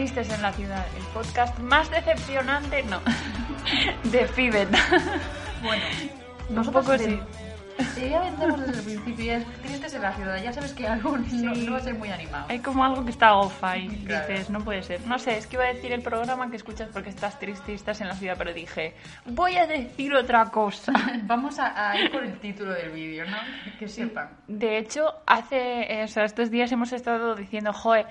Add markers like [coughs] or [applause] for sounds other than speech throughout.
Tristes en la Ciudad, el podcast más decepcionante, no, [laughs] de Fibet. Bueno, Un nosotros poco de- sí. Sí, ya vendemos desde el principio, es tristes en la ciudad, ya sabes que algo no, Sí. no va a ser muy animado. Hay como algo que está off ahí, Claro. dices, no puede ser. No sé, es que iba a decir el programa que escuchas porque estás triste y estás en la ciudad, pero dije, voy a decir otra cosa. [laughs] Vamos a, a ir por el título del vídeo, ¿no? Que sepan. De hecho, hace, eh, o sea, estos días hemos estado diciendo, joe,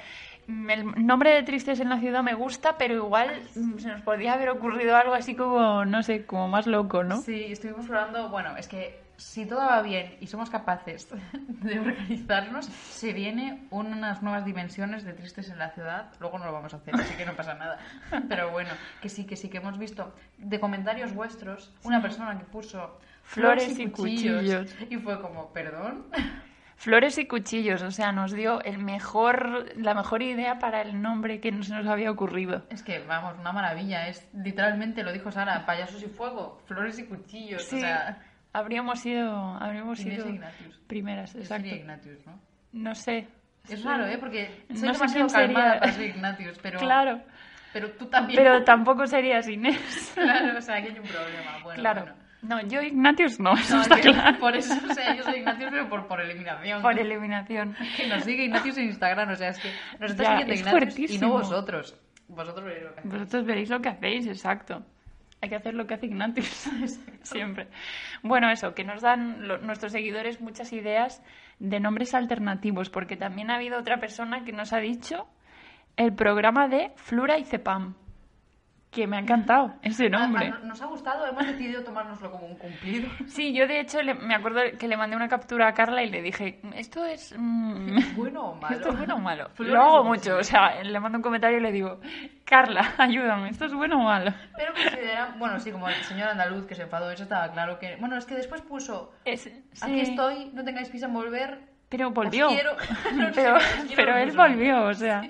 el nombre de Tristes en la ciudad me gusta, pero igual mm, se nos podría haber ocurrido algo así como, no sé, como más loco, ¿no? Sí, estuvimos hablando, bueno, es que si todo va bien y somos capaces [laughs] de organizarnos, se viene unas nuevas dimensiones de tristes en la ciudad. Luego no lo vamos a hacer, así que no pasa nada. [laughs] Pero bueno, que sí, que sí, que hemos visto de comentarios vuestros una persona que puso Flores y cuchillos. Y fue como, perdón. Flores y cuchillos, o sea, nos dio el mejor, la mejor idea para el nombre que se nos había ocurrido. Es que, vamos, una maravilla. Es literalmente, lo dijo Sara, payasos y fuego, flores y cuchillos. Sí, O sea, habríamos sido, habríamos sido Ignatius. primeras, exacto. sería Ignatius, ¿no? No sé. Es raro, ¿eh? Porque soy No sé demasiado calmada para ser Ignatius, [laughs] pero... Claro, Pero tú también. pero tampoco serías Inés. [laughs] Claro, o sea, aquí hay un problema. Bueno, claro. bueno. No, yo Ignatius no, [laughs] eso No, está yo- claro. Por eso, o sea, yo soy Ignatius, pero por, por eliminación. Por eliminación. [laughs] Que nos sigue Ignatius en Instagram, o sea, es que nos está Ya, siguiendo es Ignatius y no vosotros. Vosotros veréis lo que hacéis. Vosotros veréis lo que hacéis, exacto. Hay que hacer lo que hace Ignatius, [laughs] siempre. Bueno, eso, que nos dan lo- nuestros seguidores muchas ideas de nombres alternativos, porque también ha habido otra persona que nos ha dicho el programa de Flura y Cepam, que me ha encantado ese nombre. Nos ha gustado, hemos decidido tomárnoslo como un cumplido. Sí, yo de hecho le- me acuerdo que le mandé una captura a Carla y le dije, esto es... mm, ¿Bueno o malo? ¿Esto es bueno o malo? Flores Lo hago mucho, o sea, le mando un comentario y le digo, Carla, [laughs] ayúdame, ¿esto es bueno o malo? Pero considera, bueno, sí, como el señor andaluz que se enfadó, eso estaba claro que... Bueno, es que después puso, Es- aquí estoy, no tengáis prisa en volver, Pero volvió. [laughs] [laughs] Os quiero. No pero pero él volvió, o sea.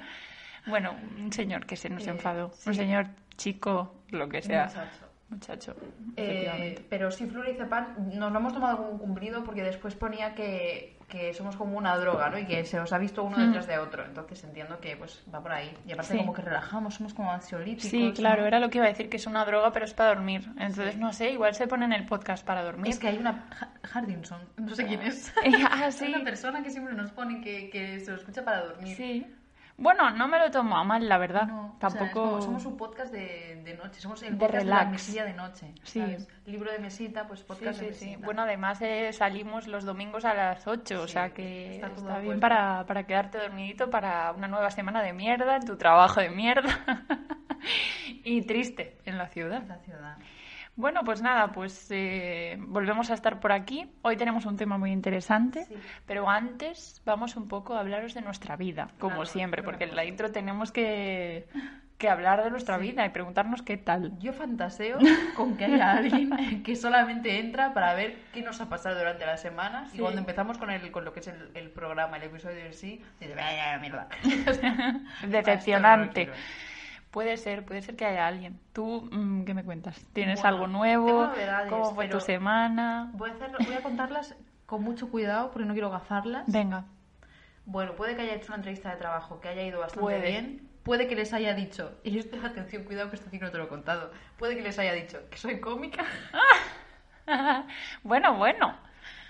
Bueno, un señor que se nos Eh, enfadó. sí. Un señor chico, lo que sea. Muchacho. Muchacho. Eh, pero sí, Flora y Cepan nos lo hemos tomado como un cumplido porque después ponía que, que somos como una droga, ¿no? Y que se os ha visto uno detrás de otro. Entonces entiendo que pues va por ahí. Y aparte Sí. como que relajamos, somos como ansiolíticos. Sí, claro, ¿no? era lo que iba a decir, que es una droga, pero es para dormir. Entonces, no sé, igual se pone en el podcast para dormir. Es que hay una... Ha- Hardinson, no sé quién es. [laughs] Ah, Hay sí. [laughs] una persona que siempre nos pone que, que se lo escucha para dormir. Sí. Bueno, no me lo tomo a mal, la verdad. No, o sea, es Tampoco. como- somos un podcast de, de noche, somos el De podcast de relax. la mesilla de noche. Sí. ¿sabes? Libro de mesita, pues Sí, podcast sí, de sí. Bueno, además eh, salimos los domingos a las 8, o Sí, sea que está bien para, para quedarte dormidito para una nueva semana de mierda, en tu trabajo de mierda [laughs] y triste en la ciudad. la ciudad. Bueno, pues nada, pues eh, volvemos a estar por aquí. Hoy tenemos un tema muy interesante, Sí. pero antes vamos un poco a hablaros de nuestra vida, como Claro, siempre, porque en la intro tenemos que, que hablar de nuestra vida y preguntarnos qué tal. Yo fantaseo [laughs] con que haya alguien que solamente entra para ver qué nos ha pasado durante la semana Sí. y cuando empezamos con, el, con lo que es el, el programa, el episodio en sí, dice, vaya mierda. [laughs] [laughs] Decepcionante. Puede ser, puede ser que haya alguien. ¿Tú mm, qué me cuentas? ¿Tienes Bueno, algo nuevo? ¿Cómo fue tu semana? Voy a, hacer- voy a contarlas con mucho cuidado porque no quiero gafarlas. Venga. Bueno, puede que haya hecho una entrevista de trabajo que haya ido bastante Puede. bien. Puede que les haya dicho, y esto, atención, cuidado que esto sí no te lo he contado. Puede que les haya dicho que soy cómica. [laughs] bueno, bueno.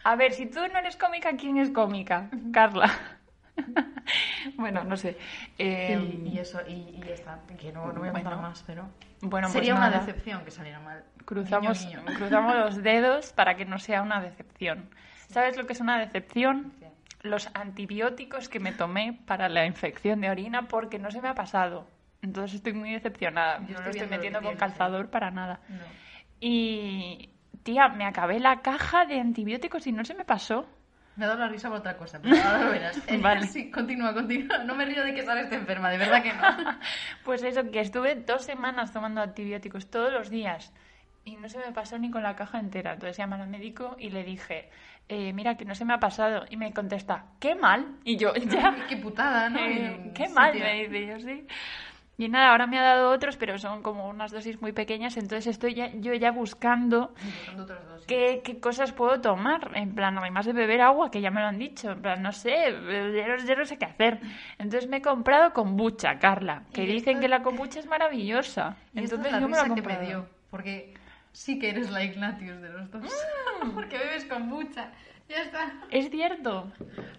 A ver, si tú no eres cómica, ¿quién es cómica? Carla. [laughs] bueno, no sé. Eh, y, y eso, y, y ya está. Que no, no voy a contar bueno. más, pero. Bueno, pues Sería una decepción que saliera mal. Cruzamos, cruzamos los [laughs] dedos para que no sea una decepción. ¿Sabes lo que es una decepción? Los antibióticos que me tomé para la infección de orina porque no se me ha pasado. Entonces estoy muy decepcionada. Yo no lo estoy lo metiendo con tienes, calzador para nada. No. Y, tía, me acabé la caja de antibióticos y no se me pasó. Me ha dado la risa por otra cosa, pero ahora lo verás. [laughs] Eh, Vale. Sí, continúa, continúa. No me río de que Sara esté enferma, de verdad que no. [laughs] Pues eso, que estuve dos semanas tomando antibióticos todos los días y no se me pasó ni con la caja entera. Entonces llamé al médico y le dije, eh, mira, que no se me ha pasado. Y me contesta, qué mal. Y yo, ya. Qué putada, ¿no? [laughs] Eh, qué mal, me dice yo, sí. Y nada, ahora me ha dado otros, pero son como unas dosis muy pequeñas, entonces estoy ya, yo ya buscando qué, qué cosas puedo tomar. En plan, además de beber agua, que ya me lo han dicho. En plan, no sé, ya no, sé qué hacer. Entonces me he comprado kombucha, Carla, que dicen esto- que la kombucha es maravillosa. Y Entonces es la yo me que me dio, porque sí que eres la Ignatius de los dos. Mm. [laughs] porque bebes kombucha. Ya está. Es cierto,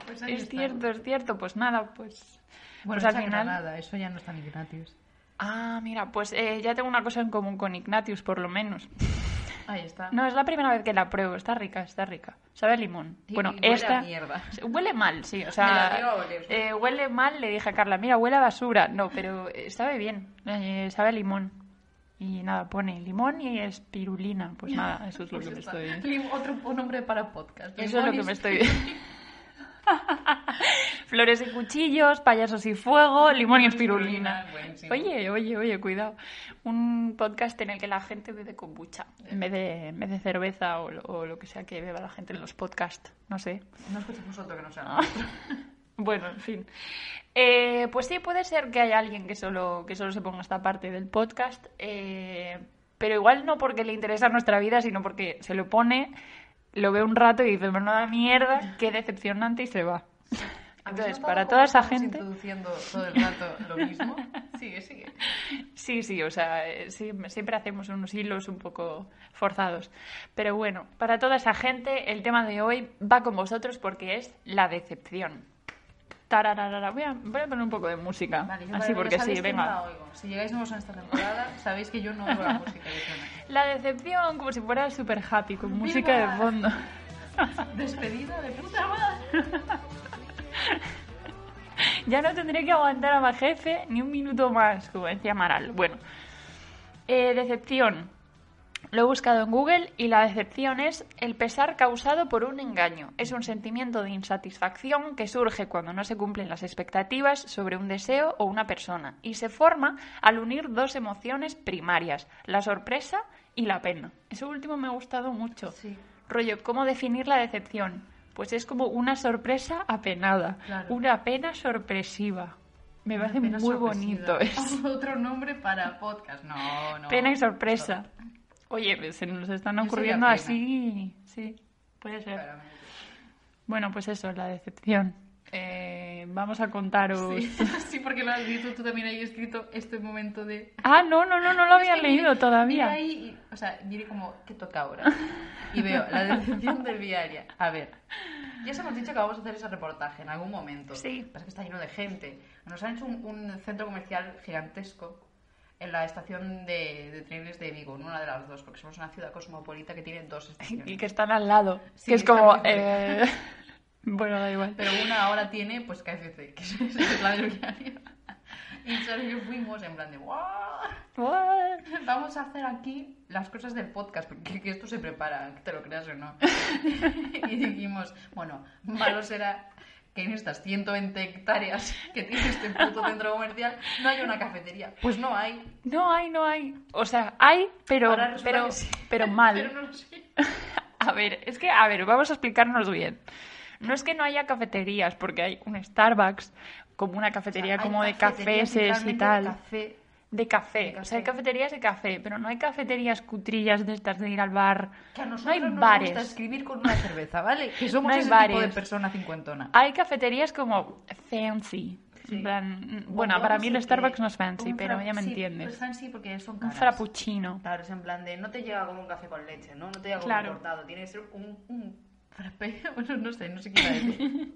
Pues es está. cierto, es cierto. Pues nada, pues... Bueno, pues al final... granada, eso ya no está en Ignatius. Ah, mira, pues eh, ya tengo una cosa en común con Ignatius, por lo menos. [laughs] Ahí está. No, es la primera vez que la pruebo. Está rica, está rica. Sabe a limón. Bueno, huele a esta... mierda. [laughs] Huele mal, sí. O Me la sea, a oler. eh, huele mal. Le dije a Carla, mira, huele a basura. No, pero eh, sabe bien. eh, sabe a limón. Y nada, pone limón y espirulina. Pues [laughs] nada, eso es lo Pues que me está. estoy... Lim- Otro nombre para podcast. Eso es lo que Limón me estoy... [laughs] Flores y cuchillos, payasos y fuego, limón y espirulina. Buenísimo. Oye, oye, oye, cuidado. Un podcast en el que la gente bebe kombucha en vez de, en vez de cerveza o, lo- o lo que sea que beba la gente en los podcasts. No sé. No escuchemos otro que no sea Ah. [laughs] nuestro. Bueno, en fin. Eh, pues sí, puede ser que haya alguien que solo, que solo se ponga esta parte del podcast, eh, pero igual no porque le interesa nuestra vida, sino porque se lo pone, lo ve un rato y dice, menuda mierda, qué decepcionante y se va. ¿Habéis Entonces, para toda esa gente... introduciendo todo el rato lo mismo? [laughs] Sigue, sigue. Sí, sí, o sea, eh, sí, siempre hacemos unos hilos un poco forzados. Pero bueno, para toda esa gente, el tema de hoy va con vosotros porque es la decepción. Tarararara. Voy a, voy a poner un poco de música. Vale, yo Así porque sí, la venga. oigo. Si llegáis nuevos en esta temporada, sabéis que yo no oigo la música que suena. La decepción, como si fuera super happy, con música de fondo. Despedida de puta madre. Ya no tendré que aguantar a mi jefe ni un minuto más, como decía Maral. Bueno, eh, decepción. Lo he buscado en Google y la decepción es el pesar causado por un engaño. Es un sentimiento de insatisfacción que surge cuando no se cumplen las expectativas sobre un deseo o una persona y se forma al unir dos emociones primarias, la sorpresa y la pena. Eso último me ha gustado mucho. Sí. Rollo, ¿cómo definir la decepción? Pues es como una sorpresa apenada, Claro. una pena sorpresiva. Me parece muy sorpresiva. bonito [laughs] eso. Otro nombre para podcast. No, no. Pena y sorpresa. Oye, pues se nos están ocurriendo así. Sí, puede ser. Claramente. Bueno, pues eso, la decepción. Eh, vamos a contaros. Sí, [laughs] sí, porque lo has visto tú también ahí escrito este momento de... Ah, no, no, no, no lo había leído mire- todavía. mire ahí o sea, mire como, ¿qué toca ahora? Y veo la decepción del viaria. A ver, ya os hemos dicho que vamos a hacer ese reportaje en algún momento. Sí. Pasa que está lleno de gente. Nos han hecho un, un centro comercial gigantesco en la estación de, de trenes de Vigo, en una de las dos, porque somos una ciudad cosmopolita que tiene dos estaciones. Y que están al lado. Sí, que es como. eh, [laughs] Bueno, da igual. Pero una ahora tiene, pues, KFC, que es [laughs] es la del viario. Y Sara y yo fuimos en plan de. What? Vamos a hacer aquí las cosas del podcast, porque que esto se prepara, que te lo creas o no. [laughs] y dijimos, bueno, malo será que en estas 120 hectáreas que tiene este puto centro comercial no haya una cafetería. Pues no hay. No hay, no hay. O sea, hay, pero, pero, sí. pero mal. Pero no lo sé. [laughs] A ver, es que, a ver, vamos a explicarnos bien. No es que no haya cafeterías, porque hay un Starbucks, como una cafetería Hay como de cafés y tal. De café. De café. O sea, hay cafeterías de café, pero no hay cafeterías cutrillas de estas de ir al bar. Que a nosotros no hay nos bares. gusta escribir con una cerveza, ¿vale? Que [laughs] somos No hay ese tipo de bares. persona cincuentona. Hay cafeterías como fancy. Sí. En plan, mm, bueno, Bueno, para mí el Starbucks no es fancy, Un pero ya me sí, entiendes. Pues fancy porque son Un caras. frappuccino. Claro, es en plan de no te llega como un café con leche, ¿no? No te llega como Claro. cortado, tiene que ser un, un frappé, [laughs] bueno, no sé, no sé qué decir.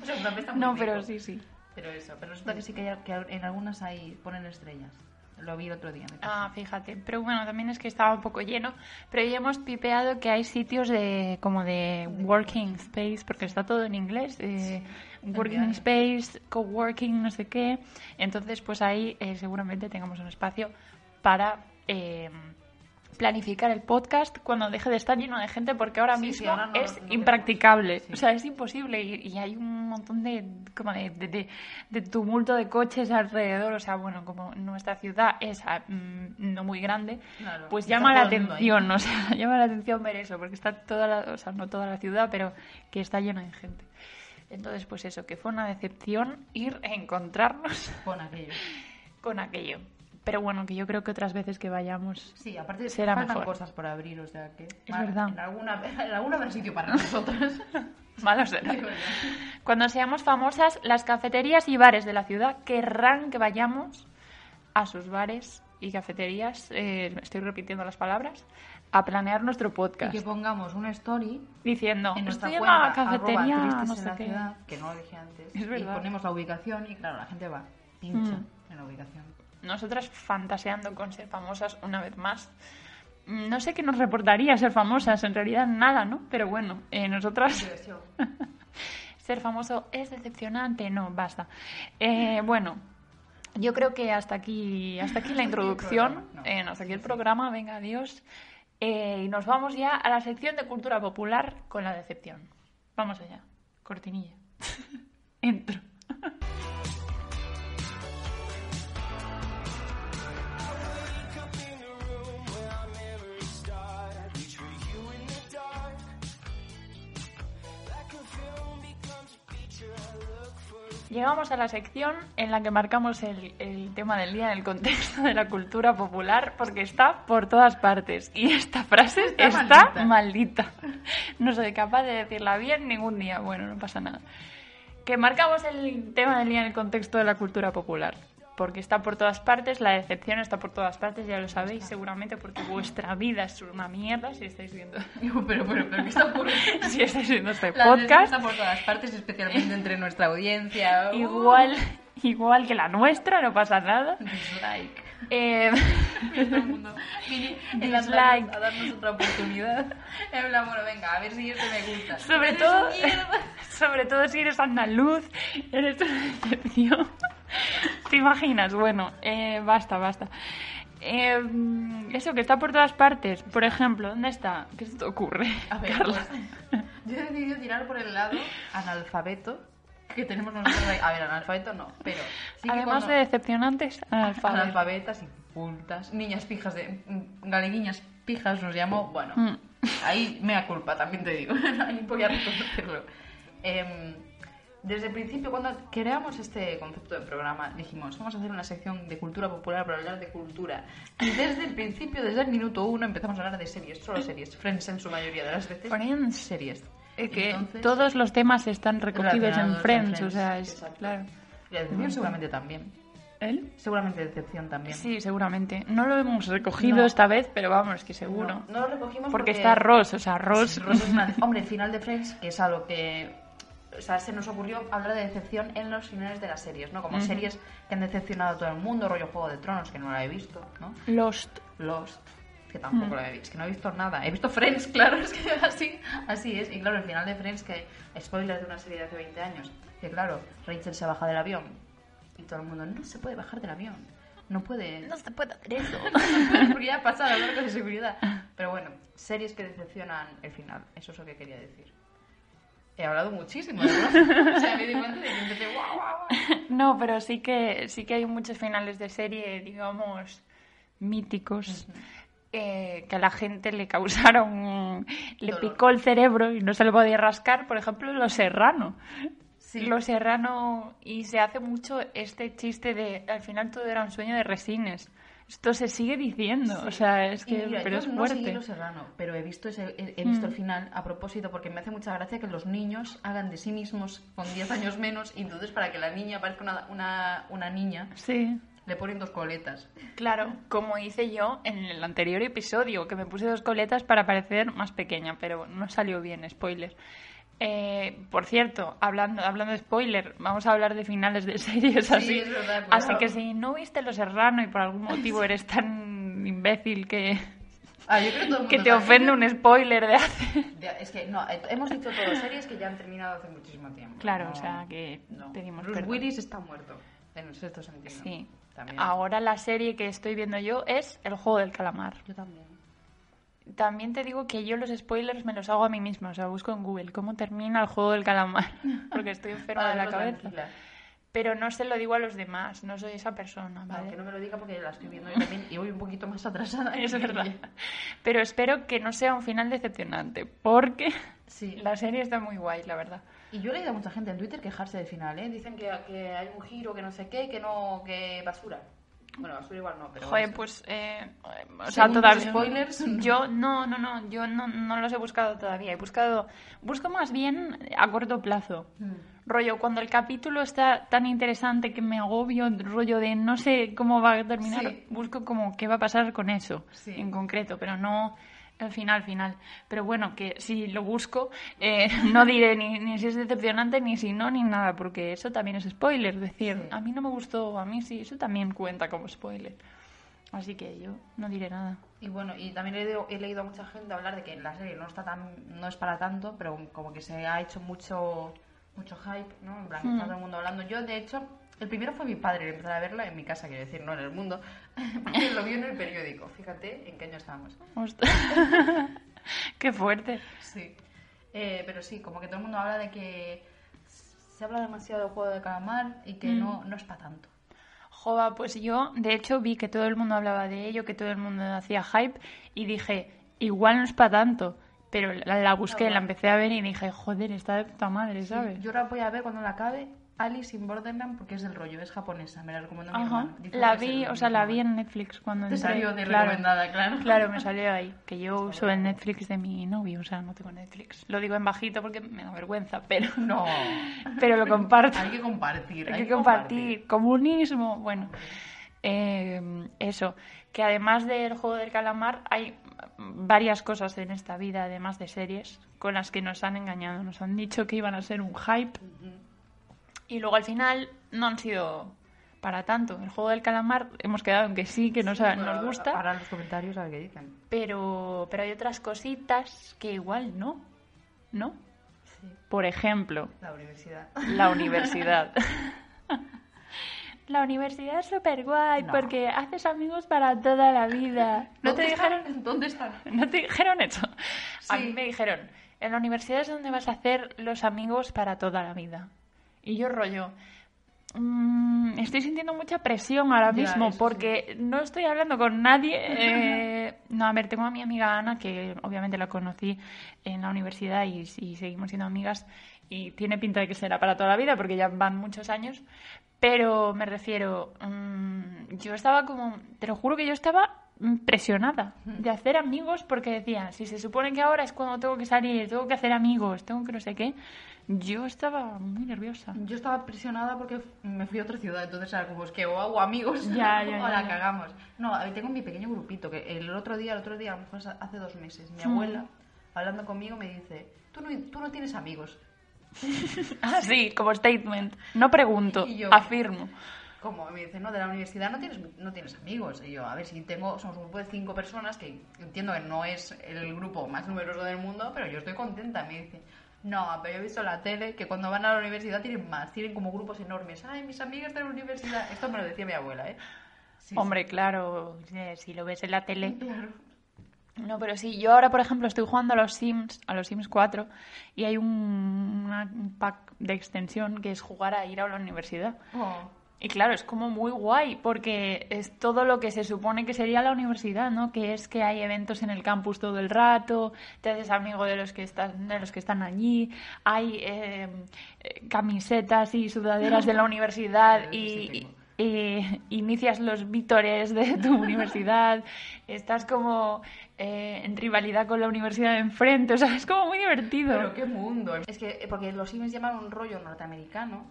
O sea, un frappé está [laughs] muy No, rico, pero sí, sí. Pero eso, pero resulta que sí que, hay, que en algunas hay, ponen estrellas. Lo vi el otro día. me. Ah, fíjate. Pero bueno, también es que estaba un poco lleno. Pero ya hemos pipeado que hay sitios de como de working space, porque está todo en inglés. eh, working space, coworking, no sé qué. Entonces, pues ahí eh, seguramente tengamos un espacio para eh, planificar el podcast cuando deje de estar lleno de gente, porque ahora Sí, sí, mismo ahora no- es no impracticable. Sí. O sea, es imposible y, y hay un montón de, como de, de- tumulto de coches alrededor. O sea, bueno, como nuestra ciudad es ah, mm, no muy grande, Claro, pues llama la atención, o sea, [laughs] llama la atención ver eso, porque está toda la, o sea, no toda la ciudad, pero que está llena de gente. Entonces, pues eso, que fue una decepción ir a encontrarnos Pon aquello. con aquello. [laughs] Pero bueno, que yo creo que otras veces que vayamos Sí, aparte Será faltan mejor. cosas por abrir, o sea que... Es verdad. En alguna, [laughs] en alguna habrá sitio para nosotros. [laughs] Malo será. De. Cuando seamos famosas, las cafeterías y bares de la ciudad querrán que vayamos a sus bares y cafeterías, eh, estoy repitiendo las palabras, a planear nuestro y podcast. que pongamos una story Diciendo, en nuestra cuenta, la cafetería, arroba no sé en la qué. ciudad, que no lo dije antes, Es y ponemos la ubicación y claro, la gente va, pincha Mm. en la ubicación. Nosotras fantaseando con ser famosas una vez más. Mm, No sé qué nos reportaría ser famosas, en realidad nada, ¿no? Pero bueno, eh, nosotras [laughs] ser famoso es decepcionante, no, basta. Eh, bueno, yo creo que hasta aquí, hasta aquí la introducción, eh, hasta aquí el sí. programa, venga, adiós. Eh, y nos vamos ya a la sección de cultura popular con la decepción. Vamos allá, cortinilla. [laughs] Entro. [laughs] Llegamos a la sección en la que marcamos el, el tema del día en el contexto de la cultura popular porque está por todas partes y esta frase Está está, maldita. maldita. No soy capaz de decirla bien ningún día. Bueno, no pasa nada. Que marcamos el tema del día en el contexto de la cultura popular porque está por todas partes, la decepción está por todas partes, ya lo sabéis seguramente porque vuestra vida es una mierda si estáis viendo [laughs] pero, pero, pero, ¿qué está ocurriendo? [laughs] si estáis viendo este La podcast. está por todas partes, especialmente entre nuestra audiencia. [laughs] Uh, Igual, igual que la nuestra, no pasa nada. Dislike. [laughs] Eh, [laughs] en las lives a darnos otra oportunidad. En plan, bueno, venga, a ver si este me gusta. sobre todo, [laughs] sobre todo si eres andaluz, eres una decepción. ¿Te imaginas? Bueno, eh, basta, basta. Eh, eso que está por todas partes. Por ejemplo, ¿dónde está? ¿Qué se te ocurre? A ver, Carla? pues, yo he decidido tirar por el lado analfabeto que tenemos nosotros ahí. A ver, analfabeto no, pero sí que Además cuando- de decepcionantes, analfabetos. analfabetas, incultas, niñas pijas de... mm, galeguiñas pijas nos llamó, bueno, Mm. ahí me da culpa, también te digo, [laughs] ahí voy a reconocerlo. Em, desde el principio, cuando creamos este concepto de programa, dijimos, vamos a hacer una sección de cultura popular para hablar de cultura. Y desde el principio, desde el minuto uno, empezamos a hablar de series, solo series, Friends en su mayoría de las veces. Friends. Series. Es que Entonces, todos los temas están recogidos en Friends, o sea, es exacto. claro. Y la decepción seguramente también. ¿Él? Seguramente decepción también. Sí, seguramente. No lo hemos recogido No. esta vez, pero vamos, que seguro. No, no lo recogimos porque, está Ross, o sea, Ross. Sí, Ross es una- [laughs] Hombre, final de Friends, que es algo que... O sea, se nos ocurrió hablar de decepción en los finales de las series, ¿no? Como series que han decepcionado a todo el mundo, rollo Juego de Tronos, que no la he visto, ¿no? Lost. Lost, que tampoco Mm. la he visto, que no he visto nada. He visto Friends, [laughs] claro, es que así, así es. Y claro, el final de Friends, que spoiler de una serie de hace 20 años, que claro, Rachel se baja del avión y todo el mundo, no se puede bajar del avión, no puede... No se puede hacer eso. porque ya ha pasado el marco de seguridad. Pero bueno, series que decepcionan el final, eso es lo que quería decir. He hablado muchísimo, ¿verdad? O sea, me di cuenta de que empecé guau, guau, guau. No, pero sí que sí que hay muchos finales de serie, digamos, míticos. Eh, que a la gente le causaron, le Dolor. picó el cerebro y no se le podía rascar, por ejemplo, Los Serrano. Sí. Los Serrano, y se hace mucho este chiste de al final todo era un sueño de resines. Esto se sigue diciendo, o sea, es que mira, pero yo es no fuerte. Los Serrano, pero he visto, ese- he, he visto Mm. el final a propósito porque me hace mucha gracia que los niños hagan de sí mismos con 10 años menos y entonces para que la niña parezca una, una, una niña Sí. Le ponen dos coletas. Claro, como hice yo en el anterior episodio, que me puse dos coletas para parecer más pequeña, pero no salió bien, spoiler. Eh, por cierto, hablando, hablando de spoiler, vamos a hablar de finales de [laughs] series así. es verdad, pues. así que si no viste Los Serrano y por algún motivo eres tan imbécil que, Ah, yo creo que todo el que mundo te ofende un spoiler de hace... Es que no, eh, hemos dicho todo series que ya han terminado hace muchísimo tiempo. Claro, No, o sea que no. pedimos Bruce perdón. Willis está muerto. En el sentido. Sí. También. Ahora la serie que estoy viendo yo es El Juego del Calamar. Yo también. También te digo que yo los spoilers me los hago a mí misma, o sea, busco en Google cómo termina el Juego del Calamar, [laughs] porque estoy enferma de la cabeza. tranquila. Pero no se lo digo a los demás, no soy esa persona, ¿vale? que no me lo diga porque la estoy viendo yo también y voy un poquito más atrasada. [laughs] Es verdad. Pero espero que no sea un final decepcionante, porque Sí. la serie está muy guay, la verdad. Y yo he leído a mucha gente en Twitter quejarse del final, ¿eh? Dicen que, que hay un giro, que no sé qué, que no, que basura. Bueno, basura igual no, pero... Joder, pues, eh, o sea, todavía... spoilers. Yo, no, no, no, yo no, no los he buscado todavía. He buscado, busco más bien a corto plazo. Mm. Rollo, cuando el capítulo está tan interesante que me agobio, rollo de no sé cómo va a terminar, Sí. busco como qué va a pasar con eso Sí. en concreto, pero no el final, final. Pero bueno, que si lo busco, eh, [laughs] no diré ni, ni si es decepcionante, ni si no, ni nada, porque eso también es spoiler. Es decir, Sí. a mí no me gustó, a mí sí, eso también cuenta como spoiler. Así que yo no diré nada. Y bueno, y también he leído, he leído a mucha gente hablar de que la serie no está tan, no es para tanto, pero como que se ha hecho mucho, mucho hype, ¿no? En plan, está todo el mundo hablando. Yo, de hecho, el primero fue mi padre, el empezar a verla en mi casa, quiero decir, no en el mundo, [laughs] porque lo vio en el periódico. Fíjate en qué año estábamos. [laughs] Qué fuerte. Sí. Eh, pero sí, como que todo el mundo habla de que se habla demasiado del juego de calamar y que no, no es para tanto. Jova, pues yo, de hecho, vi que todo el mundo hablaba de ello, que todo el mundo hacía hype, y dije, igual no es para tanto. Pero la, la busqué, Ah, la empecé a ver y dije, joder, está de puta madre, ¿sabes? Yo ahora voy a ver cuando la acabe Alice in Borderland porque es del rollo, es japonesa, me la recomendó mi Ajá. La vi, o sea, la vi en Netflix cuando Te entré. salió de Claro. recomendada, claro. Claro, me salió ahí, que yo uso el Netflix de mi novio, o sea, no tengo Netflix. Lo digo en bajito porque me da vergüenza, pero, [laughs] No. pero lo comparto. Hay que compartir. Hay que compartir. Comunismo. Bueno, eh, eso. Que además del juego del calamar hay varias cosas en esta vida, además de series, con las que nos han engañado. Nos han dicho que iban a ser un hype y luego al final no han sido para tanto. El juego del calamar hemos quedado en que sí, que nos, nos gusta, Ahora los comentarios a ver qué dicen. pero, pero hay otras cositas que igual no. ¿No? Sí. Por ejemplo, La universidad. la [laughs] universidad. La universidad es súper guay No. porque haces amigos para toda la vida. ¿No te ¿Dónde dijeron, están? ¿Dónde están? ¿no te dijeron eso? A mí me dijeron, en la universidad es donde vas a hacer los amigos para toda la vida. Y yo rollo, mm, estoy sintiendo mucha presión ahora Ya, mismo porque no estoy hablando con nadie. [laughs] eh, no, a ver, tengo a mi amiga Ana, que obviamente la conocí en la universidad y, y seguimos siendo amigas y tiene pinta de que será para toda la vida porque ya van muchos años. Pero me refiero, mm, yo estaba como, te lo juro que yo estaba presionada de hacer amigos porque decía, si se supone que ahora es cuando tengo que salir, tengo que hacer amigos, tengo que no sé qué, yo estaba muy nerviosa. Yo estaba presionada porque me fui a otra ciudad, entonces era como es que o hago amigos Ya, [laughs] ya, o la ya. cagamos. No, ver, tengo mi pequeño grupito que el otro día, el otro día, a lo mejor hace dos meses, mi Mm. abuela, hablando conmigo, me dice, tú no, tú no tienes amigos. [laughs] Ah, sí, como statement. No pregunto, yo- afirmo. Como me dice, no, de la universidad no tienes, no tienes amigos. Y yo, a ver, si tengo, somos un grupo de cinco personas que entiendo que no es el grupo más numeroso del mundo, pero yo estoy contenta. Me dice, no, pero yo he visto en la tele que cuando van a la universidad tienen más, tienen como grupos enormes. Ay, mis amigas de la universidad. Esto me lo decía mi abuela, ¿eh? Sí, Hombre, claro, eh, si lo ves en la tele. claro. No, pero sí, yo ahora, por ejemplo, estoy jugando a los Sims, a los Sims 4, y hay un, una- un pack de extensión que es jugar a ir a la universidad. Oh, Y claro, es como muy guay porque es todo lo que se supone que sería la universidad, ¿no? Que es que hay eventos en el campus todo el rato, te haces amigo de los que están, de los que están allí, hay eh, camisetas y sudaderas de la [laughs] universidad y, inicias los vítores de tu [laughs] universidad, estás como eh, en rivalidad con la universidad de enfrente, o sea, es como muy divertido. Pero qué mundo. Es que, porque los Sims llaman un rollo norteamericano,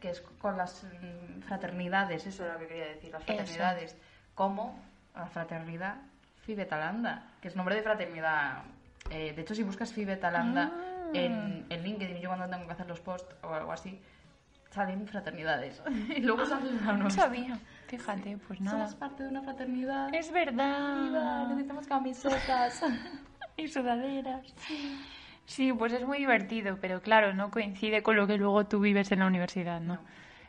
que es con las mm, fraternidades, eso era lo que quería decir, las Eso. fraternidades, como la fraternidad Fibetalanda, que es nombre de fraternidad. Eh, de hecho, si buscas Fibetalanda en, en LinkedIn, yo cuando tengo que hacer los posts o algo así, salen fraternidades. [laughs] y luego salen No sabía. Fíjate, pues nada. Somos parte de una fraternidad. Es verdad. Viva, necesitamos camisetas. [laughs] y sudaderas. Sí, pues es muy divertido, pero claro, no coincide con lo que luego tú vives en la universidad, ¿no? No.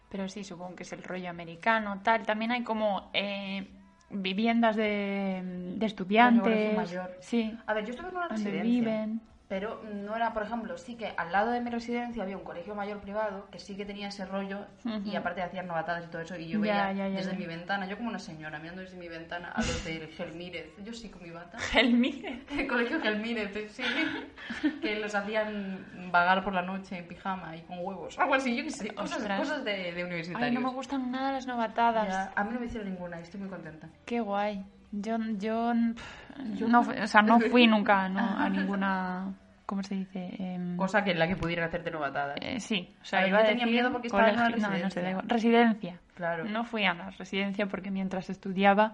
Pero sí, supongo que es el rollo americano, tal. También hay como eh, viviendas de, de estudiantes. mayor. Sí, A ver, yo estuve en una residencia. viven. Pero no era, por ejemplo, sí que al lado de mi residencia había un colegio mayor privado que sí que tenía ese rollo y Ujú. aparte hacían novatadas y todo eso y yo Ya, veía ya, ya, desde mi ventana, yo como una señora mirando desde mi ventana a los del Gelmírez, yo sí con mi bata, [laughs] El Miguel. el colegio Gelmírez, eh, sí, que los hacían vagar por la noche en pijama y con huevos, algo así, yo qué sé, cosas, cosas de, de universitarios. Ay, no me gustan nada las novatadas. A mí no me hicieron ninguna y estoy muy contenta. Qué guay. Yo, yo, no, o sea, no [laughs] fui nunca no, a ninguna, ¿cómo se dice? Em, Cosa que en la que pudieran hacerte novatadas. eh, sí, o sea, A ver, iba yo a tenía decir miedo porque estaba en una colegio- no, no sé, residencia. Residencia. Claro. No fui a la residencia porque mientras estudiaba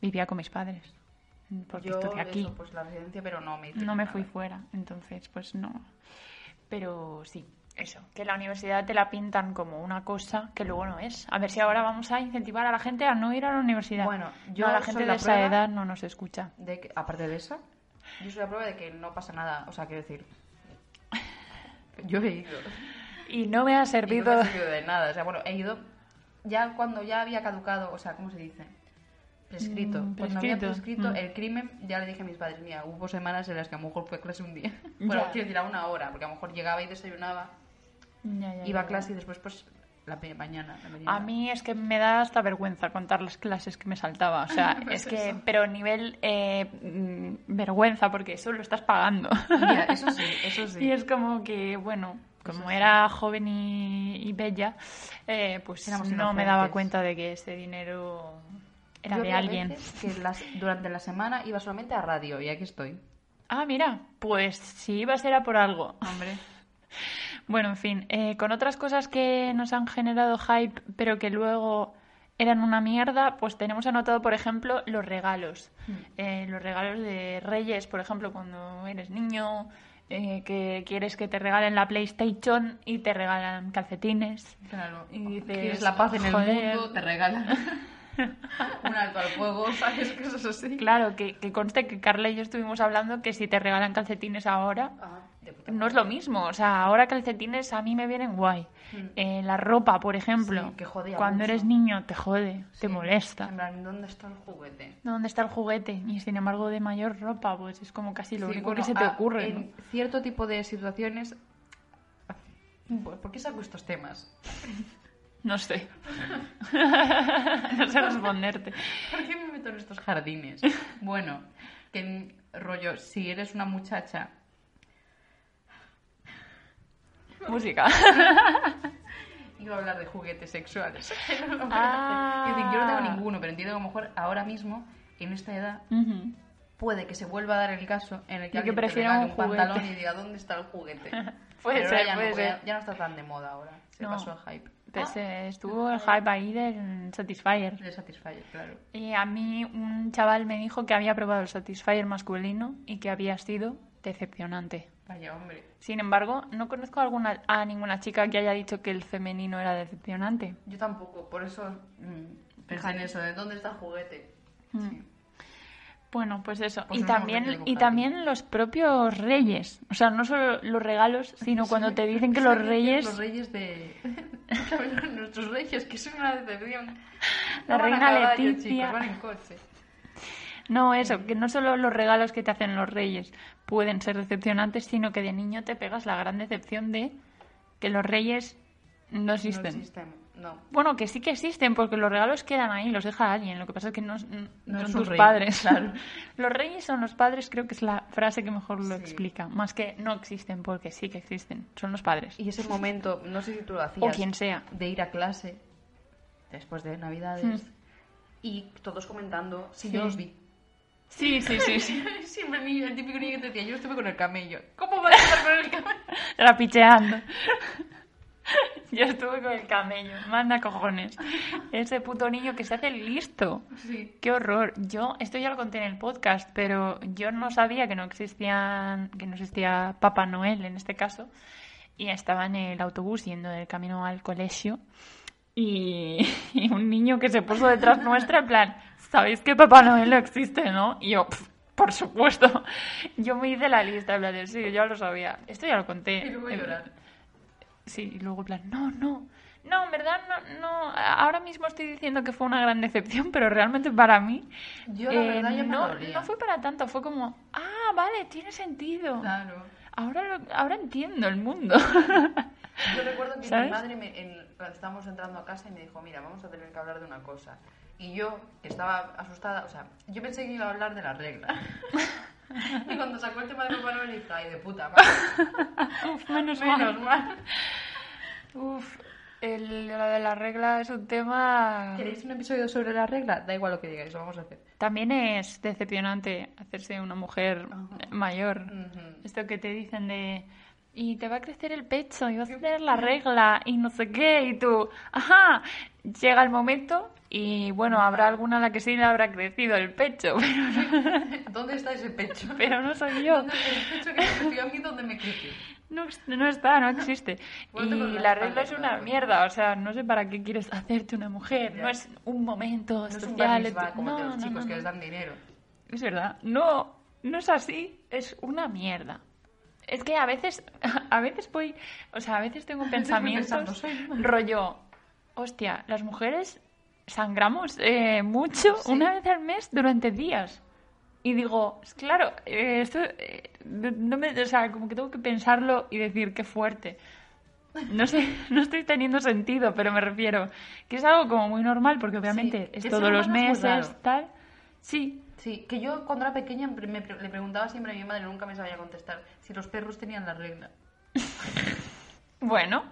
vivía con mis padres. Porque yo, estudié aquí. eso, pues la residencia, pero no me hicieron No me nada. fui fuera, entonces pues no. Pero sí, eso, que la universidad te la pintan como una cosa que luego no es. A ver si ahora vamos a incentivar a la gente a no ir a la universidad. Bueno, yo No, la gente la de esa edad no nos escucha. De que, aparte de eso, yo soy la prueba de que no pasa nada. O sea, quiero decir, [laughs] yo he ido. Y no me ha Y no servido... me ha servido de nada. O sea, bueno, he ido ya cuando ya había caducado, o sea, ¿cómo se dice? Prescrito. Mm, Cuando había prescrito, prescrito mm. el crimen, ya le dije a mis padres, mira, hubo semanas en las que a lo mejor fue a clase un día. [laughs] Bueno, quiero decir, a una hora, porque a lo mejor llegaba y desayunaba, Ya, ya, iba a clase y después, pues, la mañana. la. A mí es que me da hasta vergüenza contar las clases que me saltaba. O sea, [laughs] Pues es que, eso. pero nivel eh, mm, vergüenza, porque eso lo estás pagando. Ya, [laughs] eso sí, eso sí. Y es como que, bueno, como Eso sí. era joven y, y bella, eh, pues Éramos no me daba cuenta de que ese dinero era Yo de alguien. veces que las- durante la semana iba solamente a radio y aquí estoy. Ah, mira, pues si iba a ser a por algo. Hombre. [laughs] Bueno, en fin, eh, con otras cosas que nos han generado hype, pero que luego eran una mierda, pues tenemos anotado, por ejemplo, los regalos. Eh, los regalos de Reyes, por ejemplo, cuando eres niño, eh, que quieres que te regalen la PlayStation y te regalan calcetines. Claro. Y dices, Quieres la paz en el "Joder". mundo, te regalan [laughs] un alto al fuego, ¿sabes? Cosas así. Claro, que, que conste que Carla y yo estuvimos hablando que si te regalan calcetines ahora, Ah, no es lo mismo. O sea, ahora calcetines a mí me vienen guay. Eh, la ropa, por ejemplo, Mm. Sí, que jodía cuando mucho. eres niño te jode, te molesta. En plan, ¿dónde está el juguete? ¿Dónde está el juguete? Y sin embargo, de mayor ropa, pues es como casi lo Sí, único bueno, que se te ocurre. ¿no? En cierto tipo de situaciones... ¿Por qué saco estos temas? No sé. [laughs] no sé responderte. ¿Por qué me meto en estos jardines? [laughs] Bueno, que rollo, si eres una muchacha Música. [laughs] Iba a hablar de juguetes sexuales. [laughs] Ah. Es decir, yo no tengo ninguno, pero entiendo que a lo mejor ahora mismo, en esta edad, Ujú. puede que se vuelva a dar el caso en el que De que regale un un pantalón y diga, ¿dónde está el juguete? [laughs] Puede Pero ser, ya, puede no, ser. ya, ya no está tan de moda ahora. Se No. pasó el hype. Pues, eh, estuvo el hype ahí del Satisfyer. De Satisfyer, claro. Y a mí un chaval me dijo que había probado el Satisfyer masculino y que había sido decepcionante. Vaya, hombre. Sin embargo, no conozco a, alguna, a ninguna chica que haya dicho que el femenino era decepcionante. Yo tampoco, por eso mm, pensé en eso, de dónde está el juguete. Mm. Sí. Bueno, pues eso. Pues y también y también los propios reyes. O sea, no solo los regalos, sino cuando te dicen que los Los reyes... reyes de... [laughs] Nuestros reyes, que son una decepción. La No reina Leticia. chicos, van en coche. No, eso, que no solo los regalos que te hacen los reyes pueden ser decepcionantes, sino que de niño te pegas la gran decepción de que los reyes no existen. No existen, no. Bueno, que sí que existen, porque los regalos quedan ahí, los deja alguien. Lo que pasa es que no, no No son tus rey, padres. claro. [laughs] los reyes son los padres, creo que es la frase que mejor lo Sí. explica. Más que no existen, porque sí que existen. Son los padres. Y ese momento, no sé si tú lo O hacías, quien sea. de ir a clase después de Navidades Mm. y todos comentando, Sí. yo los vi. Sí, sí, sí, sí. Siempre el, niño, el típico niño que te decía, yo estuve con el camello. ¿Cómo vas a estar con el camello? [laughs] Trapicheando. [laughs] Yo estuve con el camello, manda cojones. Ese puto niño que se hace listo. Sí. Qué horror. Yo, esto ya lo conté en el podcast, pero yo no sabía que no existían, que no existía Papá Noel en este caso. Y estaba en el autobús yendo del camino al colegio. Y, [laughs] y un niño que se puso detrás nuestra, en plan, ¿sabéis que Papá Noel no existe, no? Y yo, "Pf, por supuesto. Yo me hice la lista, en plan, de, sí, yo ya lo sabía. Esto ya lo conté. Y luego En-. Sí, y luego en plan, no, no, no, en verdad no, no, ahora mismo estoy diciendo que fue una gran decepción, pero realmente para mí Yo, la verdad, me no, no fue para tanto, fue como, ah, vale, tiene sentido. Claro. Ahora, lo- ahora entiendo el mundo. Yo recuerdo que ¿Sabes? mi madre, me, en- cuando estábamos entrando a casa, y me dijo, mira, vamos a tener que hablar de una cosa. Y yo estaba asustada, o sea, yo pensé que iba a hablar de la regla. [laughs] y cuando sacó el tema de Papá Noel, dije, ay, de puta madre. [laughs] Uf, menos Menos mal. mal. Uf, el, lo de la regla es un tema... ¿Queréis un episodio sobre la regla? Da igual lo que digáis, lo vamos a hacer. También es decepcionante hacerse una mujer mayor. Esto que te dicen de... Y te va a crecer el pecho y vas a tener la regla y no sé qué. Y tú, ajá, llega el momento y bueno, habrá alguna a la que sí le habrá crecido el pecho, [laughs] pero, ¿Dónde está ese pecho? pero no soy yo. ¿Dónde está el pecho que me creció a mí? ¿Dónde me creció? No, no está, no existe. Y la regla es una mierda, o sea, no sé para qué quieres hacerte una mujer. No es un momento No es un como no, los no, chicos no, que no. les dan dinero. Es verdad. No, no es así. Es una mierda. Es que a veces, [laughs] a veces voy, o sea, a veces tengo [laughs] pensamientos rollo, hostia, las mujeres sangramos eh, mucho Sí. una vez al mes durante días. Y digo, es claro, eh, esto, eh, no me, o sea, como que tengo que pensarlo y decir qué fuerte. No sé, [laughs] no estoy teniendo sentido, pero me refiero que es algo como muy normal porque obviamente es el todos los es meses, tal. Sí, Sí, que yo cuando era pequeña me pre- le preguntaba siempre a mi madre, nunca me sabía contestar, si los perros tenían la regla. [laughs] Bueno,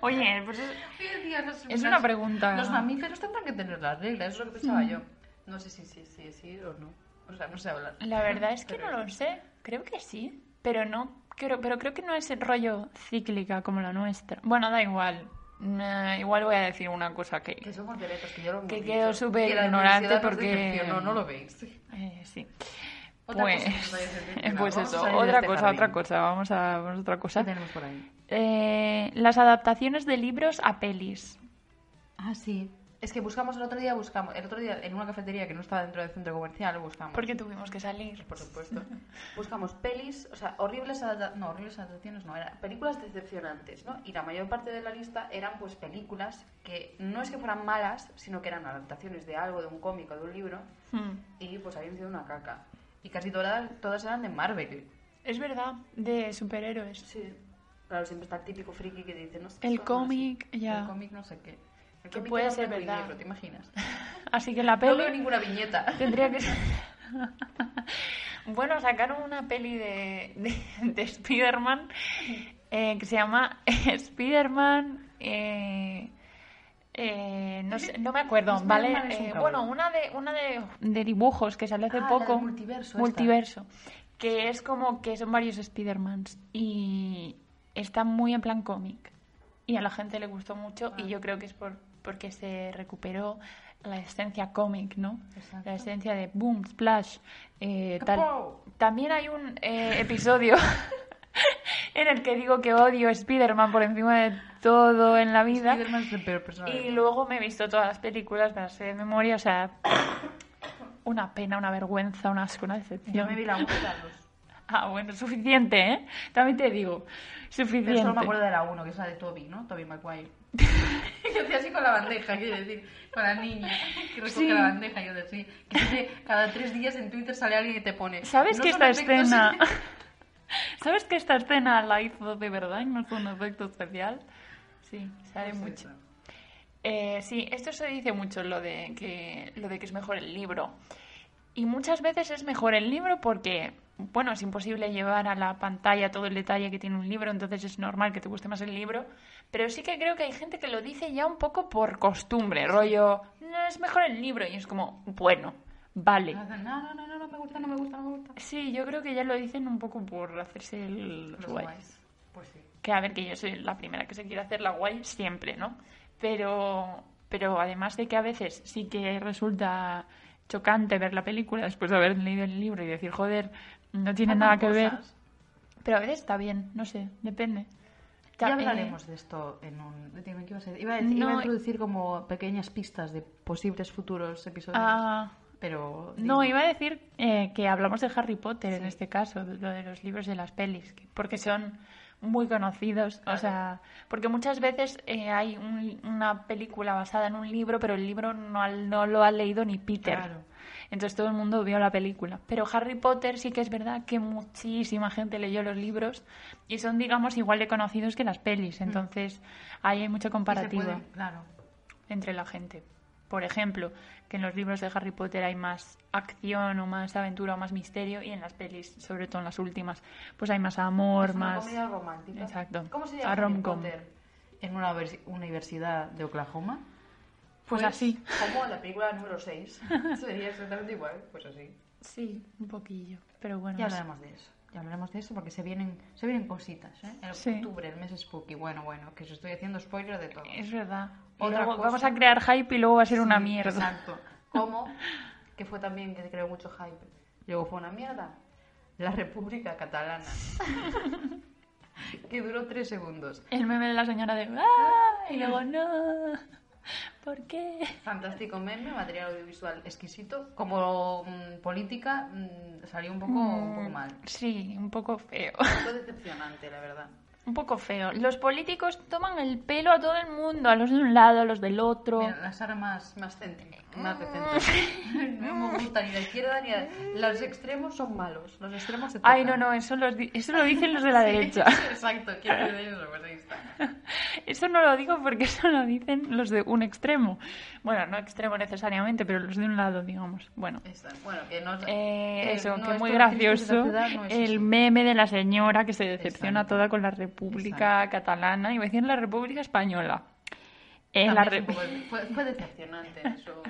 oye, pues es, Y decía, "Los- Es una pregunta. Los mamíferos tendrán que tener la regla, eso es lo que pensaba yo. No sé si sí, sí, sí o no. O sea, no sé hablar. la verdad es que Pero no lo sé. Creo que sí, pero no creo, pero creo que no es el rollo cíclica como la nuestra. Bueno, da igual. Eh, igual voy a decir una cosa que, Que somos que yo lo Que dicho. quedo súper ignorante porque- decepcionó, no lo veis. eh, sí. Otra Pues, cosa [laughs] pues eso, otra este cosa, jardín. otra cosa. Vamos a, vamos a otra ¿Qué cosa. tenemos por ahí? Eh, las adaptaciones de libros a pelis. Ah, sí. Es que buscamos el otro día, buscamos, el otro día en una cafetería que no estaba dentro del centro comercial, buscamos. Porque tuvimos que salir. Por supuesto. Buscamos pelis, o sea, horribles adaptaciones, no, horribles adaptaciones no, eran películas decepcionantes, ¿no? Y la mayor parte de la lista eran pues películas que no es que fueran malas, sino que eran adaptaciones de algo, de un cómic o de un libro, Hmm. y pues habían sido una caca. Y casi todas, todas eran de Marvel. Es verdad, de superhéroes. Sí. Claro, siempre está el típico friki que dice, no sé. El cómic, ya. El cómic no sé qué. El Que puede ser verdad. ¿te imaginas? [laughs] Así que la No peli veo ninguna viñeta. [laughs] tendría que ser... [laughs] bueno, sacaron una peli de, de, de Spider-Man eh, que se llama Spider-Man... eh, eh, no, sé, no me acuerdo, ¿vale? un Eh, bueno, una de una de, de dibujos que salió hace Ah, poco. multiverso esta. Multiverso. Que es como que son varios Spider-Mans. Y está muy en plan cómic. Y a la gente le gustó mucho. Ah. Y yo creo que es por, porque se recuperó la esencia cómic, ¿no? Exacto. La esencia de boom, splash, eh, tal. También hay un eh, episodio [laughs] en el que digo que odio a Spider-Man por encima de todo en la vida. Spider-Man es el peor personaje. Y luego me he visto todas las películas, me las sé de memoria, o sea, [coughs] una pena, una vergüenza, un asco, una Yo decepción. me vi la 1 y la 2. [laughs] Ah, bueno, suficiente, ¿eh? También te digo, suficiente. solo me acuerdo de la 1, que es la de Toby, ¿no? Toby Maguire. [laughs] [laughs] yo hacía así con la bandeja, quiero decir, con la niña que recoge Sí. la bandeja. Yo decía, que cada tres días en Twitter sale alguien y te pone. ¿Sabes "No que esta efectos-" escena... [laughs] [laughs] ¿Sabes que esta escena la hizo de verdad y no fue un efecto especial? Sí, sale Pues mucho. Eh, sí, esto se dice mucho lo de que lo de que es mejor el libro. Y muchas veces es mejor el libro porque, bueno, es imposible llevar a la pantalla todo el detalle que tiene un libro, entonces es normal que te guste más el libro. Pero sí que creo que hay gente que lo dice ya un poco por costumbre, rollo, no, es mejor el libro. Y es como, bueno, vale. No, no, no, no, no me gusta, no me gusta, no me gusta. Sí, yo creo que ya lo dicen un poco por hacerse el- los Los guays. guays. Pues sí. Que a ver, que yo soy la primera que se quiere hacer la guay siempre, ¿no? Pero, pero además de que a veces sí que resulta chocante ver la película después de haber leído el libro y decir, joder, no tiene nada que ver. Pero a veces está bien, no sé, depende. Ya hablaremos eh, de esto en un... dime, ¿qué ibas a decir? Iba a, decir- No, iba a introducir como pequeñas pistas de posibles futuros episodios, ah, pero... No, dime. iba a decir eh, que hablamos de Harry Potter en Sí. este caso, lo de los libros y las pelis, que- porque son muy conocidos. O Claro. sea, porque muchas veces eh, hay un- una película basada en un libro, pero el libro no, no lo ha leído ni Peter. Claro. Entonces todo el mundo vio la película. Pero Harry Potter sí que es verdad que muchísima gente leyó los libros y son, digamos, igual de conocidos que las pelis. Entonces ahí hay mucha Mm. Comparativa puede- claro. entre la gente. Por ejemplo, que en los libros de Harry Potter hay más acción o más aventura o más misterio y en las pelis, sobre todo en las últimas, pues hay más amor, Es una más... comedia romántica. Exacto. ¿Cómo se A llama Harry. Potter en una vers- universidad de Oklahoma? Pues así. Como la película número 6. [laughs] Sería exactamente igual. Pues así. Sí, un poquillo. Pero bueno, Ya hablaremos de eso. Ya hablaremos de eso porque se vienen, se vienen cositas, ¿eh? En Sí. octubre, el mes spooky. Bueno, bueno, que os estoy haciendo spoiler de todo. es verdad. Otra luego cosa- vamos a crear hype y luego va a ser una mierda. Exacto. ¿Cómo? Que fue también que creó mucho hype. Luego fue una mierda. La República Catalana. [laughs] que duró tres segundos. El meme de la señora de... ¡Ah! Y luego no. ¿Por qué? Fantástico meme, material audiovisual exquisito. Como mm, política mm, salió un poco, un poco mal. Sí, un poco feo. Fue decepcionante, la verdad. Un poco feo. Los políticos toman el pelo a todo el mundo, a los de un lado, a los del otro. Mira, la Sara más, más céntrica, más de centro. [laughs] No me gusta ni la izquierda ni la... Los extremos son malos. Los extremos se Ay, no, no, eso, los di- eso lo dicen los de la derecha. [laughs] Exacto, quiero eso, pues ahí está. [laughs] Eso no lo digo porque eso lo dicen los de un extremo. Bueno, no extremo necesariamente, pero los de un lado, digamos. Bueno, Está. Bueno, que no... eh, eso, no que es muy gracioso ciudad, no es el eso. meme de la señora que se decepciona Exacto. toda con la República Catalana, iba a decir la República Española. La es un poco- fue, fue decepcionante [laughs] eso.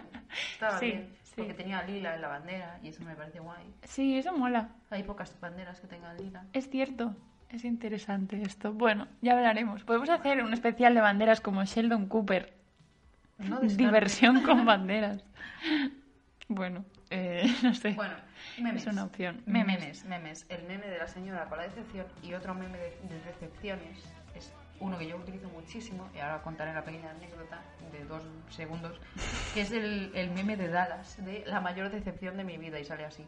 Estaba Sí, bien, sí. porque tenía lila en la bandera y eso me parece guay. Sí, eso mola. Hay pocas banderas que tengan lila. Es cierto, es interesante esto. Bueno, ya hablaremos. Podemos hacer un especial de banderas como Sheldon Cooper. No Diversión con [laughs] banderas. Bueno, eh, [laughs] no sé. Bueno, memes. Es una opción. Memes. Memes. memes, El meme de la señora con la decepción y otro meme de, de decepciones es uno que yo utilizo muchísimo y ahora contaré la pequeña anécdota de dos segundos, que es el, el meme de Dallas, de la mayor decepción de mi vida y sale así.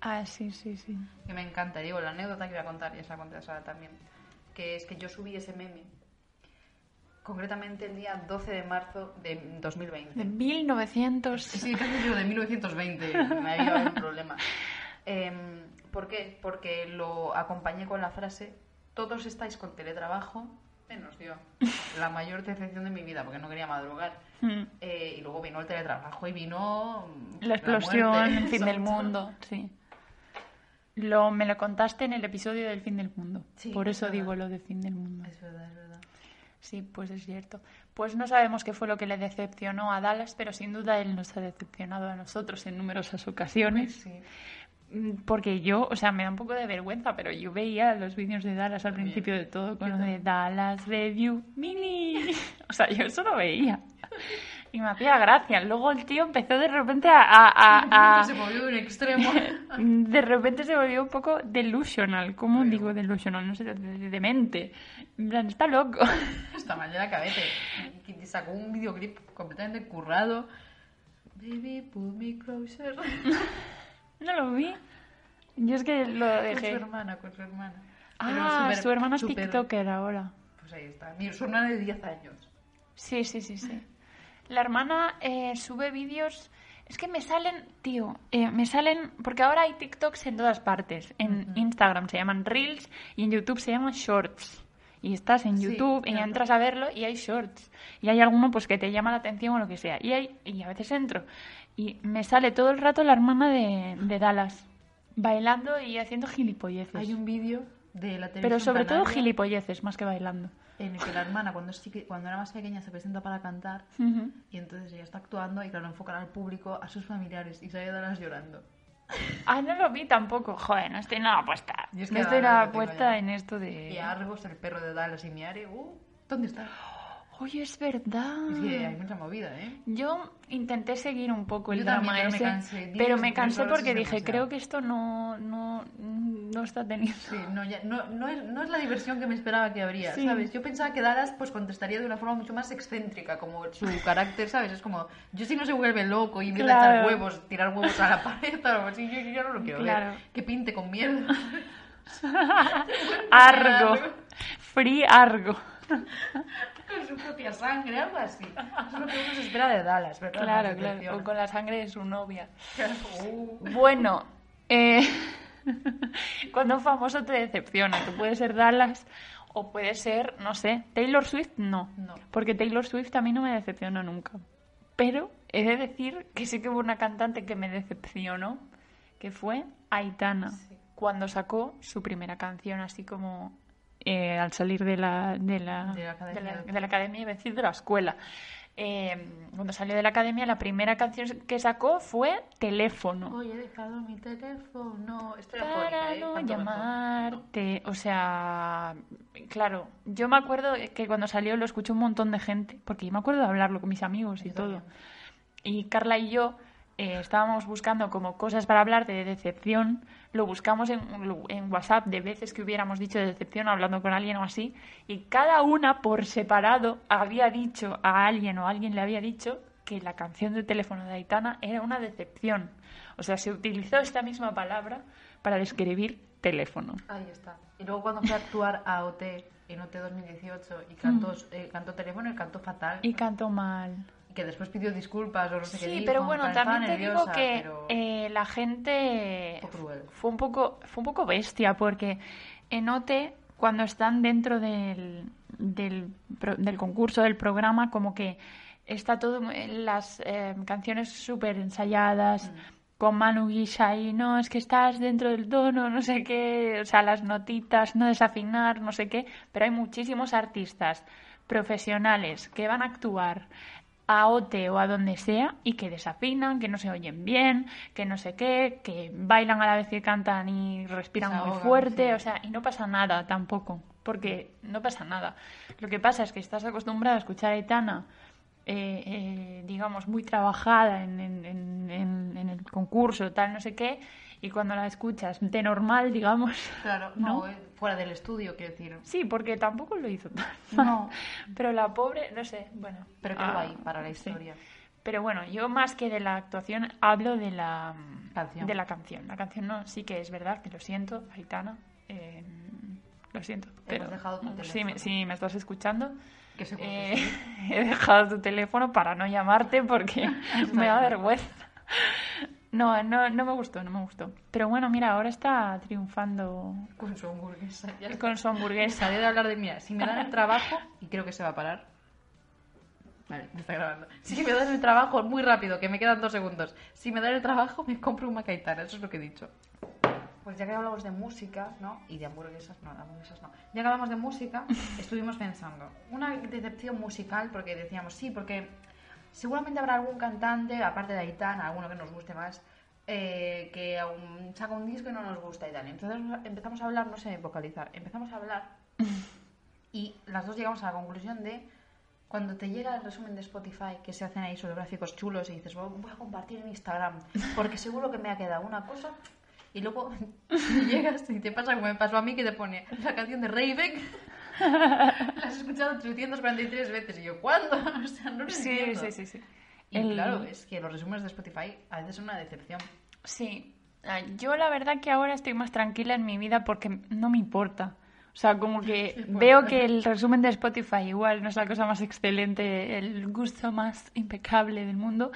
Ah, sí, sí, sí. Que me encanta, digo, la anécdota que voy a contar, y esa la conté a Sara también, que es que yo subí ese meme concretamente el día 12 de marzo de 2020. De 1900. Sí, casi de 1920, me había dado un problema. [laughs] Em, ¿Por qué? Porque lo acompañé con la frase, todos estáis con teletrabajo, menos yo. La mayor decepción de mi vida, porque no quería madrugar. Mm. Eh, y luego vino el teletrabajo y vino... mm, La explosión, muerte. el fin del mundo, sí. Lo, me lo contaste en el episodio del fin del mundo. Sí, Por es eso digo lo de fin del mundo. Es verdad, es verdad. Sí, pues es cierto. Pues no sabemos qué fue lo que le decepcionó a Dallas, pero sin duda él nos ha decepcionado a nosotros en numerosas ocasiones. Sí. Mm, Porque yo, o sea, me da un poco de vergüenza, pero yo veía los vídeos de Dallas al principio de todo con lo de. Dallas Review Mini. [laughs] O sea, yo eso lo veía. Y me hacía gracia. Luego el tío empezó de repente a... a- a- [laughs] a- Se movió de un extremo. [laughs] de repente se volvió un poco delusional. ¿Cómo digo delusional? No sé, de- de- demente. En plan, está loco. Esta mañana cabete. Y que sacó un videoclip completamente currado. Baby, pull me closer. No lo vi. Yo es que lo Con su dejé. hermana, con su hermana. Ah, su hermana es TikToker ahora. Pues ahí está. Mi, su hermana de 10 años. Sí, sí, sí, sí. La hermana eh, sube vídeos. Es que me salen, tío, eh, me salen. Porque ahora hay TikToks en todas partes. En Instagram se llaman Reels y en YouTube se llaman Shorts. Y estás en Sí, YouTube y cierto. entras a verlo y hay shorts. Y hay alguno pues que te llama la atención o lo que sea. Y, hay, y a veces entro. Y me sale todo el rato la hermana de, de Dallas. Bailando y haciendo gilipolleces. Hay un vídeo de la televisión Pero sobre todo gilipolleces, más que bailando. En el que la hermana, cuando, es cuando era más pequeña, se presenta para cantar. Y entonces ella está actuando y claro, enfocan al público, a sus familiares. Y sale Dallas llorando. Ah, no lo vi tampoco. Joder, no estoy nada puesta. Es que no estoy nada puesta en esto de... Y Argos, el perro de Dallas y Miari. Uh, ¿Dónde está? Oye, es verdad. Es que hay mucha movida, ¿eh? Yo intenté seguir un poco el Yo drama también, pero me cansé. Pero me cansé porque dije, creo que esto no, no, no está teniendo... Sí, no, ya- no, no, es, no es la diversión que me esperaba que habría, Sí. ¿sabes? Yo pensaba que Dallas pues contestaría de una forma mucho más excéntrica, como su [laughs] carácter, ¿sabes? Es como, yo si no se vuelve loco y empieza a echar huevos, tirar huevos a la [laughs] pared o así, yo, yo no lo quiero Claro. ver. Que pinte con mierda. [laughs] Argo. Free Argo. Con su propia sangre, algo así. Es lo que uno se espera de Dallas, ¿verdad? Claro, claro. O con la sangre de su novia. Uh, [laughs] Bueno, eh, [laughs] cuando un famoso te decepciona, que puede ser Dallas o puede ser, no sé, Taylor Swift, no. No. Porque Taylor Swift a mí no me decepcionó nunca. Pero he de decir que sí que hubo una cantante que me decepcionó, que fue Aitana, Sí. cuando sacó su primera canción, así como eh, al salir de la, de la, De la academia. de la- de la academia, iba a decir, de la escuela. Eh, cuando salió de la academia, la primera canción que sacó fue Teléfono. Oye, he dejado mi teléfono. Estoy Para afónica, ¿eh? no llamarte. O sea, claro, yo me acuerdo que cuando salió lo escuchó un montón de gente, porque yo me acuerdo de hablarlo con mis amigos y Yo todo. también. Y Carla y yo eh, estábamos buscando como cosas para hablar de decepción. Lo buscamos en, en WhatsApp de veces que hubiéramos dicho de decepción hablando con alguien o así. Y cada una por separado había dicho a alguien o alguien le había dicho que la canción de teléfono de Aitana era una decepción. O sea, se utilizó esta misma palabra para describir teléfono. Ahí está. Y luego cuando fue a actuar a OT en OT 2018 y cantó, Mm. eh, cantó teléfono y cantó fatal. Y cantó mal. Y que después pidió disculpas o no sé qué Sí, pero en bueno, también te digo que pero- eh, la gente Fue un poco fue un poco bestia porque en OT cuando están dentro del, del, del concurso del programa como que está todo en las eh, canciones súper ensayadas con Manu Guisha ahí, no, es que estás dentro del tono, no sé qué, o sea, las notitas, no desafinar, no sé qué, pero hay muchísimos artistas profesionales que van a actuar a OT o a donde sea y que desafinan, que no se oyen bien, que no sé qué, que bailan a la vez que cantan y respiran muy fuerte, sí. o sea, y no pasa nada tampoco, porque no pasa nada. Lo que pasa es que estás acostumbrada a escuchar a Aitana, eh, eh, digamos, muy trabajada en, en- en- en- en el concurso, tal, no sé qué, y cuando la escuchas de normal, digamos, Claro, ¿no? no, eh, fuera del estudio, quiero decir. sí, porque tampoco lo hizo tan [laughs] No. Pero la pobre, no sé, bueno. Pero quedó ah, ahí para la sí. historia. Pero bueno, yo más que de la actuación hablo de la Canción. De la canción. La canción no, sí que es verdad que lo siento, Aitana. eh, lo siento. Pero dejado tu si, me, si me estás escuchando, eh, [laughs] he dejado tu teléfono para no llamarte porque [laughs] me da vergüenza. No, no, no me gustó, no me gustó. Pero bueno, mira, ahora está triunfando con su hamburguesa. Ya con su hamburguesa. De hablar de mira, si me dan el trabajo, y creo que se va a parar. Vale, me está grabando. Si me dan el trabajo, muy rápido, que me quedan dos segundos. Si me dan el trabajo, me compro una caetana, eso es lo que he dicho. Pues ya que hablamos de música, ¿no? Y de hamburguesas, no, de hamburguesas no. Ya que hablamos de música, [laughs] estuvimos pensando. Una decepción musical, porque decíamos, sí, porque seguramente habrá algún cantante, aparte de Aitana, alguno que nos guste más, eh, que aún saca un disco y no nos gusta y tal. Entonces empezamos a hablar, no sé vocalizar, empezamos a hablar [laughs] y las dos llegamos a la conclusión de cuando te llega el resumen de Spotify que se hacen ahí sobre gráficos chulos y dices, "Bueno, voy a compartir en Instagram porque seguro que me ha quedado una cosa y luego [laughs] llegas y te pasa como me pasó a mí que te pone la canción de Raybeck la [laughs] has escuchado 343 veces y yo ¿cuándo? [laughs] o sea no lo Sí, entiendo. sí, sí, sí. y El- claro es que los resúmenes de Spotify a veces son una decepción Sí, Ah, yo la verdad que ahora estoy más tranquila en mi vida porque no me importa. O sea, como que [laughs] veo que el resumen de Spotify igual no es la cosa más excelente, el gusto más impecable del mundo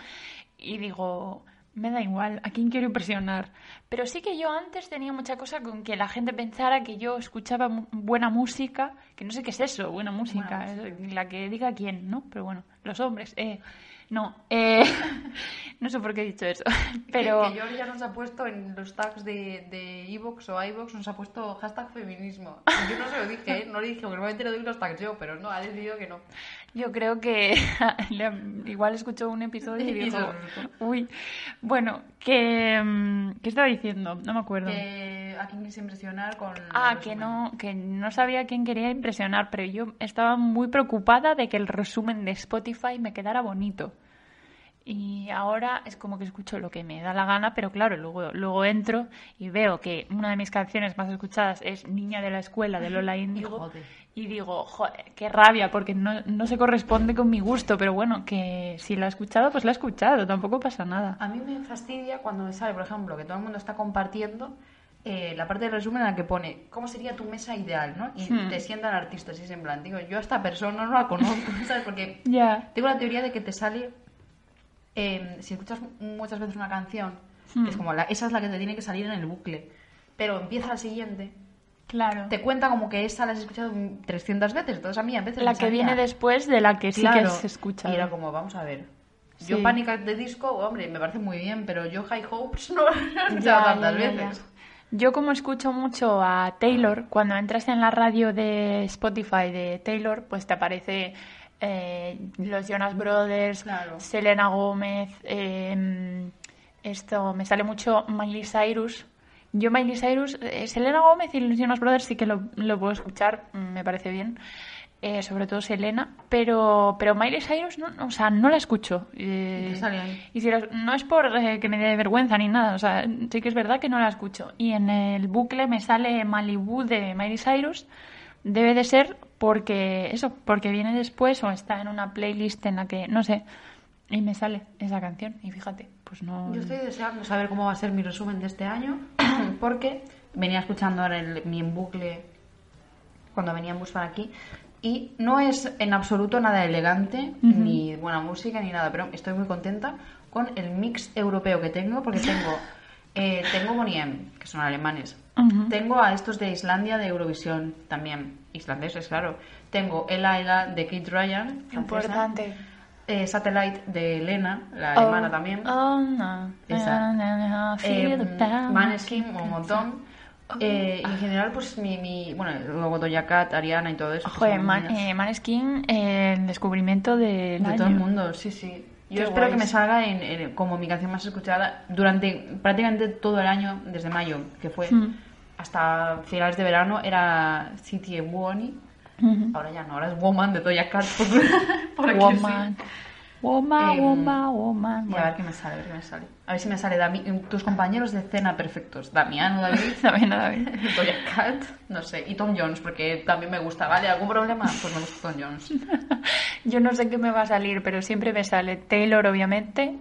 y digo, me da igual, ¿a quién quiero impresionar? Pero sí que yo antes tenía mucha cosa con que la gente pensara que yo escuchaba buena música, que no sé qué es eso, buena música, Buena es la que diga quién, ¿no? Pero bueno, los hombres, eh, no, eh, [laughs] No sé por qué he dicho eso, [laughs] Que- pero... Que, George ya nos ha puesto en los tags de, de Evox o iVox, nos ha puesto hashtag feminismo. Y Yo no se lo dije, ¿eh? no le dije, porque normalmente le doy los tags yo, pero no, ha decidido que no. Yo creo que [laughs] igual escuchó un episodio y dijo, uy, bueno, que mm, ¿qué estaba diciendo? No me acuerdo. Que a quién quieres impresionar con... Ah, que no, que no sabía a quién quería impresionar, pero yo estaba muy preocupada de que el resumen de Spotify me quedara bonito. Y ahora es como que escucho lo que me da la gana, pero claro, luego, luego entro y veo que una de mis canciones más escuchadas es Niña de la Escuela de Lola Índigo. Joder. Y digo, joder, qué rabia, porque no, no se corresponde con mi gusto, pero bueno, que si lo ha escuchado, pues lo ha escuchado, tampoco pasa nada. A mí me fastidia cuando me sale, por ejemplo, que todo el mundo está compartiendo eh, la parte del resumen en la que pone cómo sería tu mesa ideal, ¿no? Y Hmm. te sientan artistas y es en plan, digo, yo a esta persona no la conozco, [laughs] ¿sabes? Porque Ya. tengo la teoría de que te sale, eh, si escuchas muchas veces una canción, Hmm. es como, la, esa es la que te tiene que salir en el bucle, pero empieza la siguiente, Claro. te cuenta como que esa la has escuchado 300 veces, entonces a mí a veces La que viene después de la que sí que has escuchado. Y era como, vamos a ver. Yo Sí. At the Disco, hombre, me parece muy bien, pero yo High Hopes no [laughs] lo he escuchado tantas ya, ya, ya. veces. Yo como escucho mucho a Taylor, cuando entras en la radio de Spotify de Taylor, pues te aparece eh, los Jonas Brothers, Claro. Selena Gómez, eh, esto, me sale mucho Miley Cyrus. Yo Miley Cyrus, eh, Selena Gómez y los Jonas Brothers sí que lo, lo puedo escuchar, mm, me parece bien. eh, sobre todo Selena, pero pero Miley Cyrus no, o sea, no la escucho. eh, ¿Y y si no es por eh, que me dé vergüenza ni nada, o sea, sí que es verdad que no la escucho. Y en el bucle me sale Malibu de Miley Cyrus. Debe de ser porque eso, porque viene después o está en una playlist en la que, no sé, y me sale esa canción. Y fíjate, pues no... Yo estoy deseando saber cómo va a ser mi resumen de este año, [coughs] porque venía escuchando ahora el, mi en bucle cuando venía en bus para aquí, y no es en absoluto nada elegante, ni buena música, ni nada, pero estoy muy contenta con el mix europeo que tengo, porque tengo, [laughs] eh, tengo Bonnie M, que son alemanes, Tengo a estos de Islandia de Eurovisión, también islandeses, claro, tengo Ela Ela de Kate Ryan, francesa, Importante. eh, Satellite de Elena, la alemana Oh, también. Oh, no. Esa. Eh. Maneskin, un montón. Eh, y en general, pues mi, mi. Bueno, luego Doja Cat, Ariana y todo eso. pues, Joder, son Man- eh, Maneskin, eh, el descubrimiento de, de todo el mundo, sí, sí. Yo Qué espero que me salga en, en- como mi canción más escuchada durante prácticamente todo el año, desde mayo, que fue Hmm. hasta finales de verano, era City of Woni. Ujú. Ahora ya no, ahora es Woman de Doja Cat. [laughs] Por, Woman. sí. Woman, Em, woman, woman. Y a ver qué me sale, a ver qué me sale. A ver si me sale Dami- tus compañeros de cena perfectos. Damián, David, [laughs] David, David. Doja Cat, no sé, y Tom Jones, porque también me gusta, ¿vale? ¿Algún problema? Pues me gusta Tom Jones. [laughs] Yo no sé qué me va a salir, pero siempre me sale Taylor, obviamente,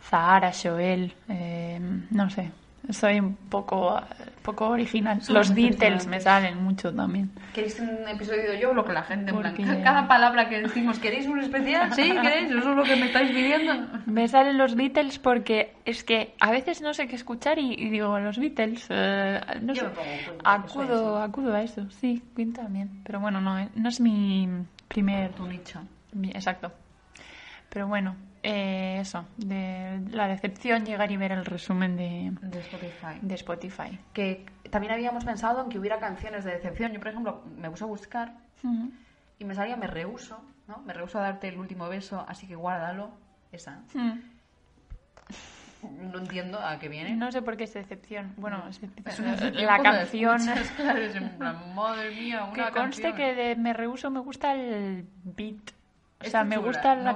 Zahara, Joel, eh, no sé. Soy un poco, poco original. Los Beatles me salen mucho también. ¿Queréis un episodio yo o lo que la gente, en plan, Porque ca- ya- cada palabra que decimos, ¿queréis un especial? Sí, ¿queréis? ¿Eso es lo que me estáis pidiendo? Me salen los Beatles porque es que a veces no sé qué escuchar y, y digo, los Beatles, eh, no Yo sé. me pongo Acudo, acudo a eso, sí, Queen también. Pero bueno, no, eh, no es mi primer Tu nicho. Exacto. Pero bueno, eh, eso, de la decepción llegar y ver el resumen de, De Spotify. de Spotify. Que también habíamos pensado en que hubiera canciones de decepción. Yo, por ejemplo, me puse a buscar y me salía Me rehuso, ¿no? Me rehuso a darte el último beso, así que guárdalo. Esa. No entiendo a qué viene. No sé por qué es decepción. Bueno, es [laughs] la canción. escuchas, [laughs] claro, es en plan, madre mía, una Que conste canción. que de Me Rehuso me gusta el beat. O sea, me gusta, la,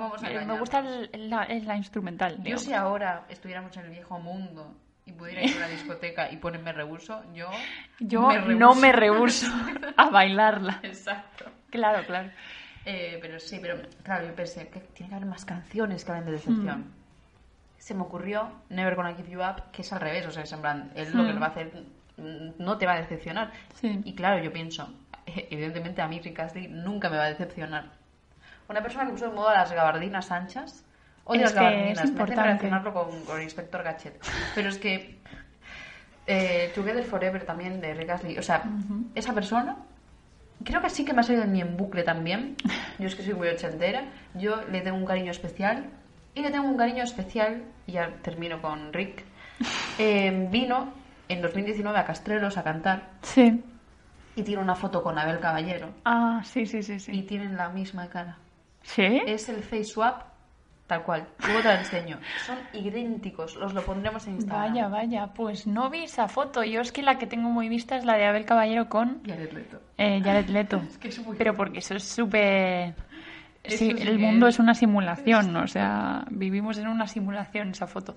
me gusta la, instrumental. Yo si ahora estuviéramos en el viejo mundo y pudiera ir a una discoteca y ponerme rehuso, yo... [laughs] Yo me no me rehuso a bailarla. [laughs] Exacto. Claro, claro. Eh, pero sí, pero claro, yo pensé que tiene que haber más canciones que hablen de decepción. Hmm. Se me ocurrió Never Gonna Give You Up, que es al revés, o sea, es en plan, él lo que Hmm. le va a hacer mm, no te va a decepcionar. Sí. Y claro, yo pienso, [laughs] evidentemente a mí Rick Astley nunca me va a decepcionar. Una persona que puso en moda las gabardinas anchas, odio Es las gabardinas, es me hace importante. relacionarlo con, con Inspector Gadget. Pero es que eh, Together Forever también de Rick Astley, o sea, esa persona Creo que sí que me ha salido en mi en bucle también. Yo es que soy muy ochentera. Yo le tengo un cariño especial y le tengo un cariño especial, y ya termino con Rick. Eh, vino en 2019 a Castrelos a cantar Sí. y tiene una foto con Abel Caballero Ah, sí, sí, sí, y sí. tienen la misma cara. ¿Sí? Es el face swap tal cual. Luego te la enseño. Son idénticos. Los lo pondremos en Instagram. Vaya, vaya, pues no vi esa foto. Yo es que la que tengo muy vista es la de Abel Caballero con Jared Leto. eh, Jared Leto. [laughs] Es que es muy- Pero porque eso es súper... Sí, el mundo es- una simulación, o sea, vivimos en una simulación esa foto.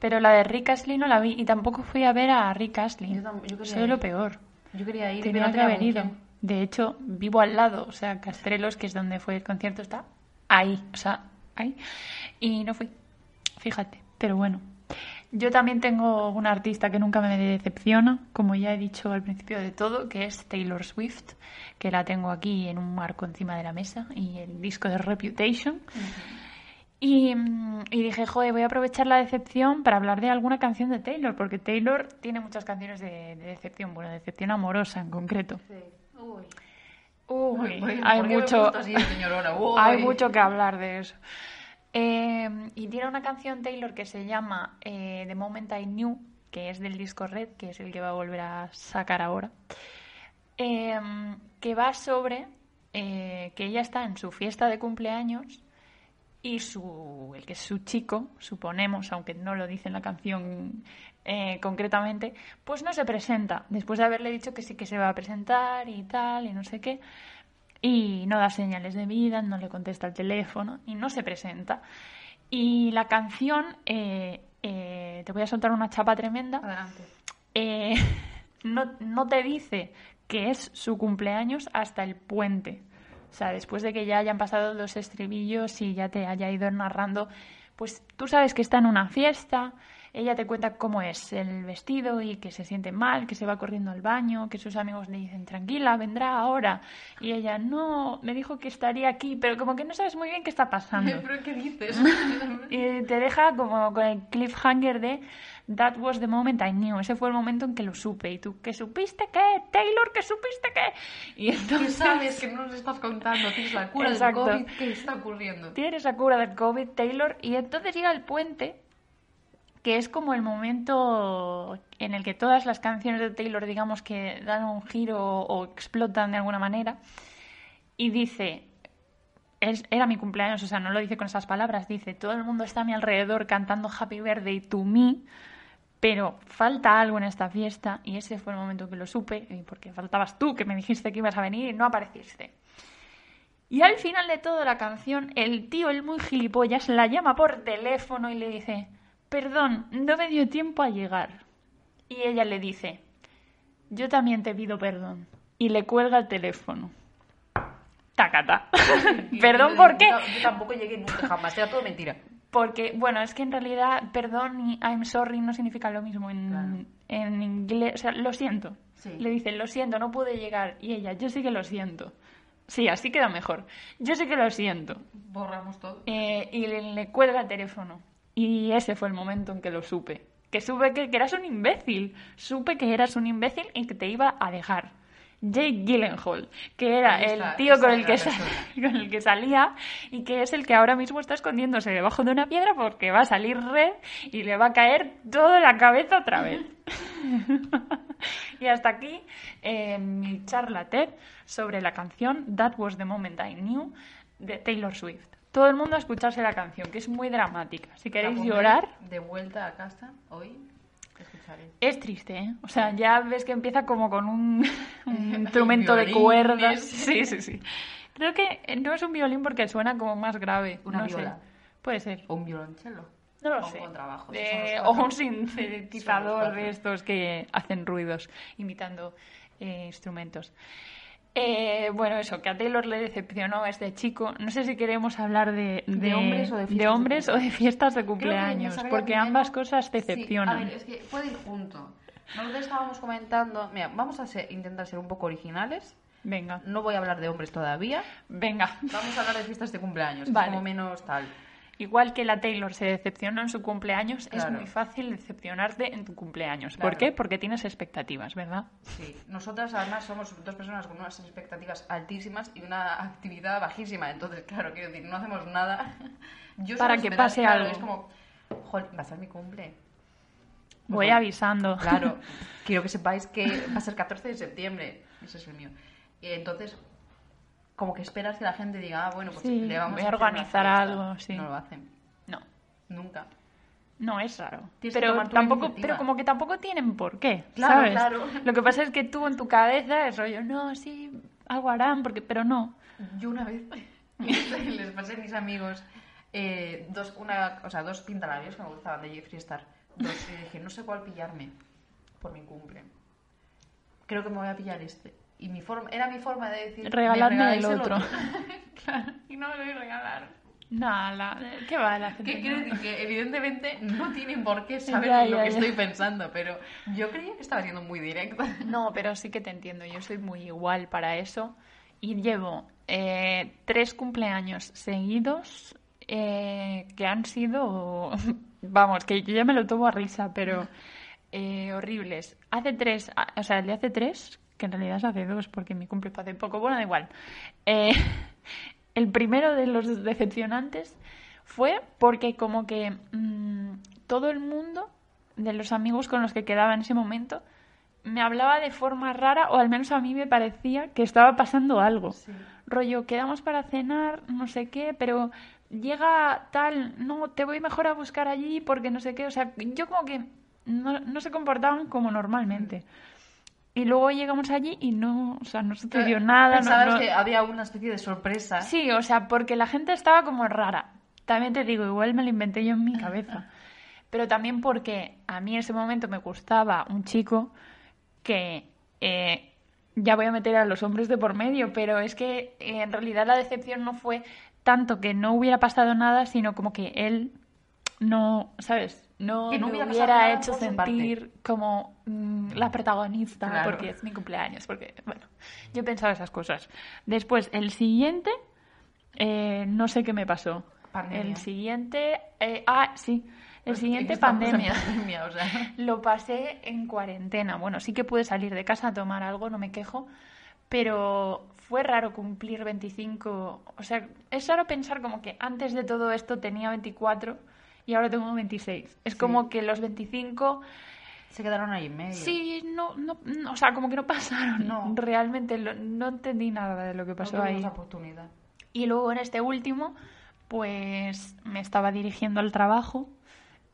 Pero la de Rick Astley no la vi y tampoco fui a ver a Rick Astley. Yo yo Eso es lo ir. peor. Yo quería ir, pero Tenía no que haber ido. quién. De hecho, vivo al lado, o sea, Castrelos, que es donde fue el concierto, está ahí, o sea, ahí. Y no fui, fíjate, pero bueno. Yo también tengo una artista que nunca me decepciona, como ya he dicho al principio de todo, que es Taylor Swift, que la tengo aquí en un marco encima de la mesa, y el disco de Reputation. Y, mm, y dije, joder, voy a aprovechar la decepción para hablar de alguna canción de Taylor, porque Taylor tiene muchas canciones de, de decepción, bueno, decepción amorosa en concreto. Sí. Uy. Uy, [laughs] Uy, hay ¿por qué me he mucho, así? [laughs] Uy. hay mucho que hablar de eso. Eh, y tiene una canción Taylor que se llama eh, The Moment I Knew, que es del disco Red, que es el que va a volver a sacar ahora, eh, que va sobre que ella está en su fiesta de cumpleaños y su, el que es su chico, suponemos, aunque no lo dice en la canción eh, concretamente, pues no se presenta, después de haberle dicho que sí que se va a presentar y tal, y no sé qué, y no da señales de vida, no le contesta el teléfono y no se presenta. Y la canción, eh, eh, te voy a soltar una chapa tremenda, Adelante. [laughs] no, no te dice que es su cumpleaños hasta el puente. O sea, después de que ya hayan pasado los estribillos y ya te haya ido narrando, pues tú sabes que está en una fiesta, ella te cuenta cómo es el vestido y que se siente mal, que se va corriendo al baño, que sus amigos le dicen, tranquila, vendrá ahora. Y ella, no, me dijo que estaría aquí, pero como que no sabes muy bien qué está pasando. [laughs] ¿Pero qué dices? [laughs] Y te deja como con el cliffhanger de That was the moment I knew. Ese fue el momento en que lo supe. Y tú, ¿que supiste qué? Taylor, ¿que supiste qué? Y ¿Qué entonces sabes que no nos estás contando? Tienes la cura Exacto. del COVID. ¿Qué está ocurriendo? tienes esa cura del COVID, Taylor. Y entonces llega el puente, que es como el momento en el que todas las canciones de Taylor, digamos que dan un giro o explotan de alguna manera. Y dice, era mi cumpleaños, o sea, no lo dice con esas palabras, dice, todo el mundo está a mi alrededor cantando Happy Birthday to me, pero falta algo en esta fiesta y ese fue el momento que lo supe, porque faltabas tú, que me dijiste que ibas a venir y no apareciste. Y al final de toda la canción, el tío, el muy gilipollas, la llama por teléfono y le dice, perdón, no me dio tiempo a llegar. Y ella le dice, yo también te pido perdón. Y le cuelga el teléfono. Tacata. [laughs] [laughs] perdón, ¿por qué? Yo, tampoco llegué nunca jamás. Era todo mentira. Porque, bueno, es que en realidad perdón y I'm sorry no significa lo mismo en, Claro. en inglés. O sea, lo siento. Sí. Le dice, lo siento, no pude llegar. Y ella, yo sí que lo siento. Sí, así queda mejor. Yo sí que lo siento. Borramos todo. Eh, y le, le cuelga el teléfono. Y ese fue el momento en que lo supe. Que supe que, que eras un imbécil. Supe que eras un imbécil y que te iba a dejar. Jake Gyllenhaal, que era el tío con el, que [laughs] con el que salía y que es el que ahora mismo está escondiéndose debajo de una piedra porque va a salir red y le va a caer todo en la cabeza otra vez. [laughs] y hasta aquí eh, mi charla TED sobre la canción That Was the Moment I Knew de Taylor Swift. Todo el mundo a escucharse la canción, que es muy dramática. Si queréis llorar, De vuelta a casa hoy. Escucharé. es triste, ¿eh? O sea, ya ves que empieza como con un, [laughs] un [laughs] instrumento de cuerdas. Sí, sí, sí. Creo que no es un violín porque suena como más grave. Una no viola. sé. Puede ser. O un violonchelo. No lo O un sé. los o un sintetizador de estos que hacen ruidos imitando eh, instrumentos. Eh, bueno, eso, que a Taylor le decepcionó a este chico. No sé si queremos hablar de, ¿De hombres o de fiestas de hombres o de cumpleaños? fiestas de porque primero- ambas cosas decepcionan. Sí, a ver, es que puede ir junto. Nosotros estábamos comentando... Mira, vamos a ser- intentar ser un poco originales. Venga, No voy a hablar de hombres todavía. venga. Vamos a hablar de fiestas de cumpleaños. Vale. como menos tal. Igual que la Taylor se decepcionó en su cumpleaños, es muy fácil decepcionarte en tu cumpleaños. Claro. ¿Por qué? Porque tienes expectativas, ¿verdad? Sí, nosotras además somos dos personas con unas expectativas altísimas y una actividad bajísima. Entonces, claro, quiero decir, no hacemos nada [laughs] Yo para que esperar, pase claro, algo. Es como, joder, va a ser mi cumple. Voy Ojo. avisando. Claro, [laughs] quiero que sepáis que va a ser 14 de septiembre. Ese es el mío. Y entonces, como que esperas que la gente diga, ah, bueno, pues Sí, le vamos voy a organizar algo, sí. No lo hacen. No, Nunca. no es raro. Pero tampoco, pero como que tampoco tienen por qué, Claro, ¿sabes? claro. Lo que pasa es que tú en tu cabeza es rollo, no, sí, algo harán, porque, pero no. Yo una vez [laughs] les pasé a mis amigos eh, dos, una, o sea, dos pintalabios que me gustaban de Jeffree Star. Dos, y dije, no sé cuál pillarme por mi cumple. Creo que me voy a pillar este. Y mi forma, era mi forma de decir, Regaladme "¿Me el otro". [laughs] claro, y no me lo voy a regalar. Nada, la- ¿qué va la gente? ¿Qué quiere decir? Que evidentemente [laughs] no tienen por qué saber Ya, lo que ya. estoy pensando, pero yo creía que estaba siendo muy directa. [laughs] No, pero sí que te entiendo. Yo soy muy igual para eso. Y llevo eh, tres cumpleaños seguidos eh, que han sido, vamos, que yo ya me lo tomo a risa, pero eh, horribles. Hace tres, ah, o sea, el de hace tres, que en realidad es hace dos, porque mi cumple fue hace poco, bueno, da igual. Eh, [laughs] el primero de los decepcionantes fue porque como que mm, todo el mundo de los amigos con los que quedaba en ese momento me hablaba de forma rara, o al menos a mí me parecía que estaba pasando algo. Rollo, quedamos para cenar, no sé qué, pero llega tal, no, te voy mejor a buscar allí porque no sé qué. O sea, yo como que no, no se comportaban como normalmente. Y luego llegamos allí y no, o sea, no sucedió nada. Pensabas no- que había una especie de sorpresa. Sí, o sea, porque la gente estaba como rara. También te digo, igual me lo inventé yo en mi cabeza. Pero también porque a mí en ese momento me gustaba un chico que eh, ya voy a meter a los hombres de por medio, pero es que eh, en realidad la decepción no fue tanto que no hubiera pasado nada, sino como que él no, ¿sabes? No, Que no me hubiera hecho parte. sentir como mm, la protagonista Claro. porque es mi cumpleaños, porque, bueno, yo pensaba esas cosas. Después, el siguiente, eh, no sé qué me pasó. Pandemia. El siguiente, eh, ah, sí, el Pues siguiente pandemia. [laughs] pandemia, o sea. [laughs] Lo pasé en cuarentena. Bueno, sí que pude salir de casa a tomar algo, no me quejo, pero fue raro cumplir 25. O sea, es raro pensar como que antes de todo esto tenía 24 y ahora tengo 26. Es Sí. como que los 25, Se quedaron ahí en medio. sí, no, no, no, o sea, como que no pasaron. No. Realmente lo- no entendí nada de lo que No pasó tuvimos ahí. oportunidad. Y luego en este último, pues me estaba dirigiendo al trabajo.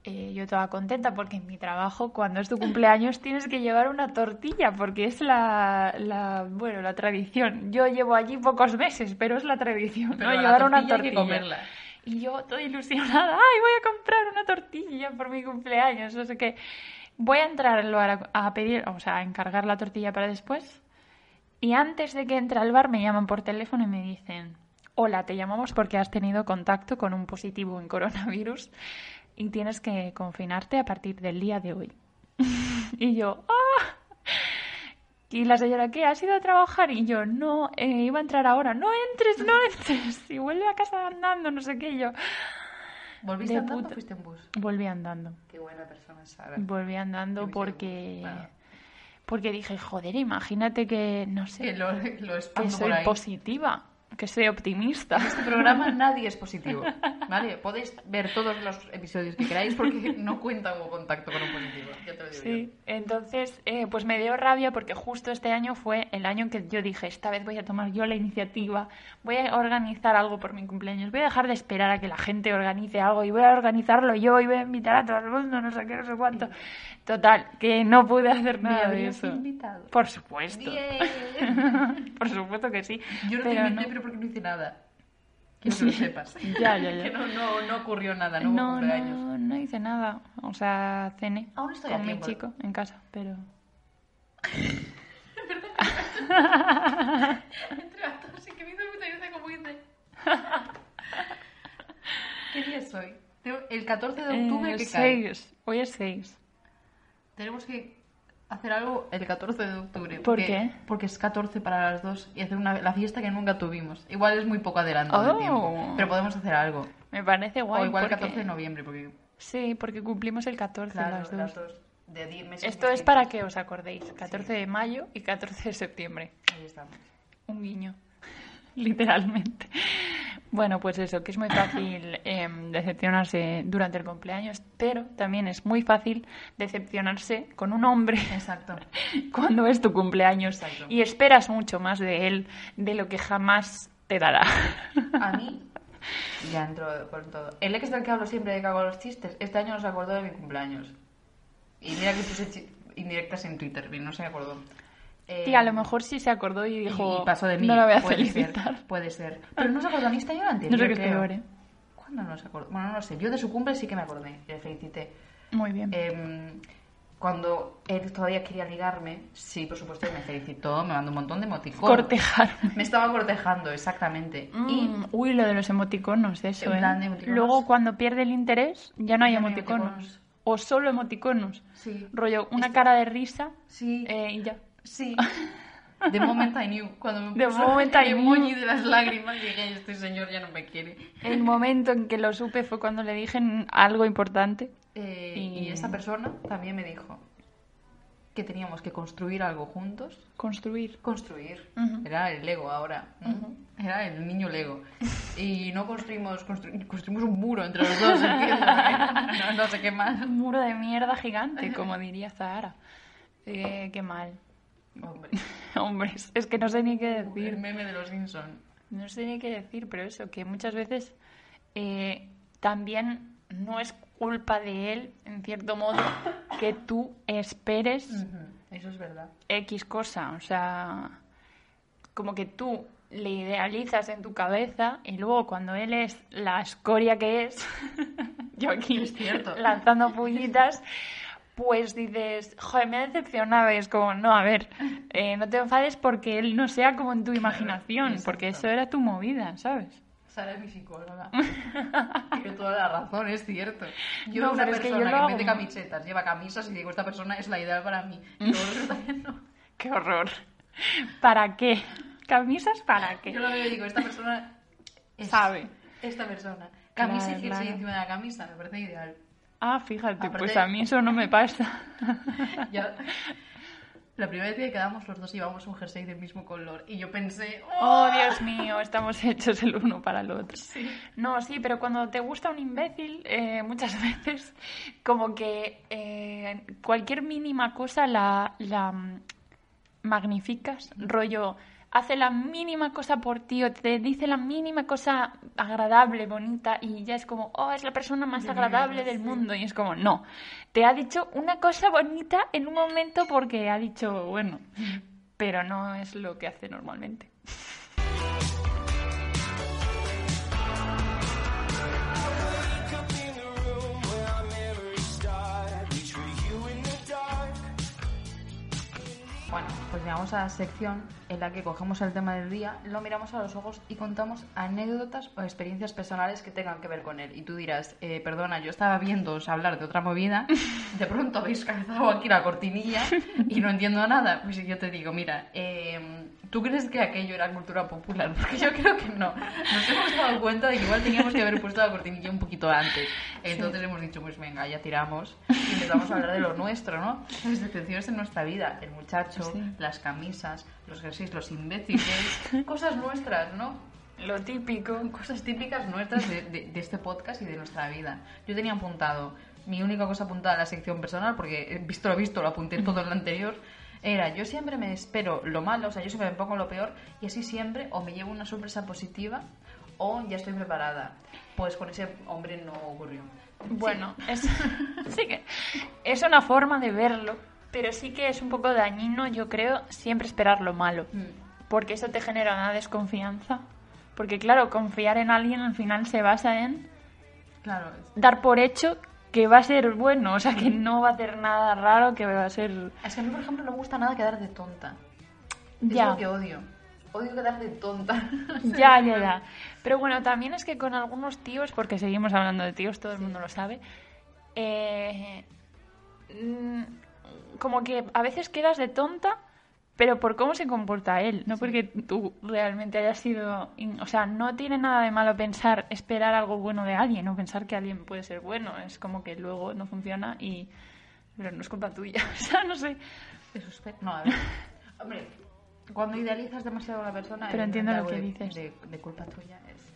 Eh, yo estaba contenta porque en mi trabajo, cuando es tu cumpleaños, [laughs] tienes que llevar una tortilla, porque es la, la bueno, la tradición. Yo llevo allí pocos meses, pero es la tradición, Pero ¿no? la Llevar una tortilla hay que tortilla. comerla. Y yo toda ilusionada, ¡ay, voy a comprar una tortilla por mi cumpleaños! No sé qué. Voy a entrar al bar a, pedir, o sea, a encargar la tortilla para después. Y antes de que entre al bar me llaman por teléfono y me dicen, hola, te llamamos porque has tenido contacto con un positivo en coronavirus y tienes que confinarte a partir del día de hoy. [laughs] y yo, ¡ah! Y la señora, ¿qué? ¿Has ido a trabajar? Y yo, no, eh, iba a entrar ahora. No entres, no entres. Y vuelve a casa andando, no sé qué. Y yo, ¿Volviste De andando puta- o fuiste en bus? volví andando. Qué buena persona, Sara. Volví andando porque... Porque dije, joder, imagínate que, no Que sé, lo, lo que soy positiva, que soy optimista. En este programa nadie es positivo, ¿vale? Podéis ver todos los episodios que queráis porque no cuenta hubo contacto con un positivo, ya te lo digo Sí, entonces eh, pues me dio rabia porque justo este año fue el año en que yo dije, esta vez voy a tomar yo la iniciativa, voy a organizar algo por mi cumpleaños, voy a dejar de esperar a que la gente organice algo y voy a organizarlo yo y voy a invitar a todo el mundo, no sé qué, no sé cuánto. Total, que no pude hacer ¿Me nada de eso. invitado? Por supuesto, Bien. [laughs] por supuesto que sí. Yo no te pero invité, no. pero porque no hice nada. Que [laughs] lo sepas. Ya, ya, ya. [laughs] que no, no, no ocurrió nada, no hubo No, cumpleaños. no, no hice nada. O sea, cené Aún estoy a con mi tiempo. chico en casa, pero... [laughs] Entre gatos, y que me hizo mucha gracia como dice. ¿Qué día es hoy? El 14 de octubre Eh, que cae. seis. Hoy es 6. Tenemos que hacer algo el 14 de octubre. ¿Por porque- qué? Porque es 14 para las dos y hacer una, la fiesta que nunca tuvimos. Igual es muy poco adelanto de Oh. tiempo, pero podemos hacer algo. Me parece guay. o igual el porque- 14 de noviembre, porque Sí, porque cumplimos el 14 claro, las dos. las dos de 10 meses. Esto es para que os acordéis. 14 de mayo y 14 de septiembre. Ahí estamos. Un guiño. [laughs] Literalmente. Bueno, pues eso, que es muy fácil [laughs] em, decepcionarse durante el cumpleaños, pero también es muy fácil decepcionarse con un hombre Exacto. [laughs] cuando es tu cumpleaños Exacto. y esperas mucho más de él de lo que jamás te dará. A mí, ya entro con todo. El ex del que hablo siempre de que hago los chistes, este año no se acordó de mi cumpleaños. Y mira que puse indirectas en Twitter, y no se acordó. Eh, Tía, a lo mejor sí se acordó y dijo, y pasó de mí. no la voy a puede felicitar. Ser, puede ser. Pero no se acordó ni año ni anterior. No sé qué es peor, ¿eh? ¿Cuándo no se acordó? Bueno, no lo sé. Yo de su cumple sí que me acordé. Le felicité. Muy bien. Em, cuando él todavía quería ligarme, sí, por supuesto, me felicitó, me mandó un montón de emoticonos. Cortejarme. Me estaba cortejando, exactamente. Y Mm, uy, lo de los emoticonos, eso, En ¿eh? plan de emoticonos. Luego, cuando pierde el interés, ya no hay Ya no hay emoticonos. emoticonos. O solo emoticonos. Sí. Rollo, una cara de risa Sí, eh, y ya. Sí. [laughs] De moment I knew. Cuando me The puso moment el I emoji knew. de las lágrimas, dije, este señor ya no me quiere. El momento en que lo supe fue cuando le dije algo importante. Eh, Y- y esa persona también me dijo que teníamos que construir algo juntos. Construir. Construir. Ujú. Era el Lego ahora. ¿no? Era el niño Lego. Y no construimos, constru- construimos un muro entre los dos, [laughs] no, no sé qué más. Un muro de mierda gigante, como diría Zahara. Eh, qué mal. Hombre, [laughs] Hombre, es- que no sé ni qué el decir. meme de los Simpson. No sé ni qué decir, pero eso, que muchas veces eh, también no es culpa de él, en cierto modo, [coughs] que tú esperes Eso es verdad. X cosa. O sea, como que tú le idealizas en tu cabeza y luego cuando él es la escoria que es, [laughs] yo aquí Es cierto. lanzando pullitas, [laughs] pues dices, joder, me ha decepcionado. Es como, no, a ver, eh, no te enfades porque él no sea como en tu imaginación, exacto. porque eso era tu movida, ¿sabes? Sara es mi psicóloga. [laughs] Tiene toda la razón, es cierto. Yo No, una pero es que yo persona que, lo en vez de hago. camisetas lleva camisas y digo, esta persona es la ideal para mí. Y luego [laughs] no. Qué horror. ¿Para qué? ¿Camisas para qué? Yo lo veo y digo, esta persona es Sabe. Esta persona. Camisa Claro, y jersey claro. encima de la camisa, me parece ideal. Ah, fíjate, Aparte- pues a mí eso no me pasa. [laughs] La primera vez que quedamos los dos llevamos un jersey del mismo color y yo pensé, Oh, Dios mío, estamos hechos el uno para el otro. No, sí, pero cuando te gusta un imbécil, eh, muchas [laughs] veces como que eh, cualquier mínima cosa la, la mm, magnificas, rollo, hace la mínima cosa por ti o te dice la mínima cosa agradable, bonita y ya es como, oh, es la persona más agradable [laughs] del mundo y es como, no, te ha dicho una cosa bonita en un momento porque ha dicho, bueno, pero no es lo que hace normalmente. Pues llegamos a la sección en la que cogemos el tema del día, lo miramos a los ojos y contamos anécdotas o experiencias personales que tengan que ver con él. Y tú dirás, eh, perdona, yo estaba viéndoos hablar de otra movida, [laughs] de pronto habéis calzado aquí la cortinilla y no entiendo nada. Pues yo te digo, mira, eh, ¿tú crees que aquello era cultura popular? [laughs] Porque yo creo que no. Nos hemos dado cuenta de que igual teníamos que haber puesto la cortinilla un poquito antes. Entonces hemos dicho, pues venga, ya tiramos y empezamos a hablar de lo nuestro, ¿no? Las decepciones en nuestra vida, el muchacho, Sí. Las camisas, los jerseys, los imbéciles, [laughs] cosas nuestras, ¿no? Lo típico. Cosas típicas nuestras de, de- de este podcast y de nuestra vida. Yo tenía apuntado, mi única cosa apuntada en la sección personal, porque visto lo visto, lo apunté todo en lo anterior, era yo siempre me espero lo malo, o sea, yo siempre me pongo lo peor y así siempre o me llevo una sorpresa positiva o ya estoy preparada. Pues con ese hombre no ocurrió. Bueno, es, [laughs] sí que es una forma de verlo, pero sí que es un poco dañino, yo creo, siempre esperar lo malo, Mm. porque eso te genera una desconfianza. Porque claro, confiar en alguien al final se basa en Claro, dar por hecho que va a ser bueno, o sea, que no va a hacer nada raro, que va a ser... es que a mí, por ejemplo, no me gusta nada quedar de tonta. Es Ya. lo que odio. Odio quedar de tonta. [laughs] Ya, ya, ya. Pero bueno, también es que con algunos tíos, porque seguimos hablando de tíos, todo el mundo lo sabe, eh, mm, como que a veces quedas de tonta, pero por cómo se comporta él, no porque tú realmente hayas sido... O sea, no tiene nada de malo pensar, esperar algo bueno de alguien, o pensar que alguien puede ser bueno. Es como que luego no funciona y... Pero no es culpa tuya, [laughs] o sea, no sé. Eso es No, a ver. Hombre, cuando idealizas demasiado a la persona. Pero entiendo lo que de- dices. De, de culpa tuya es.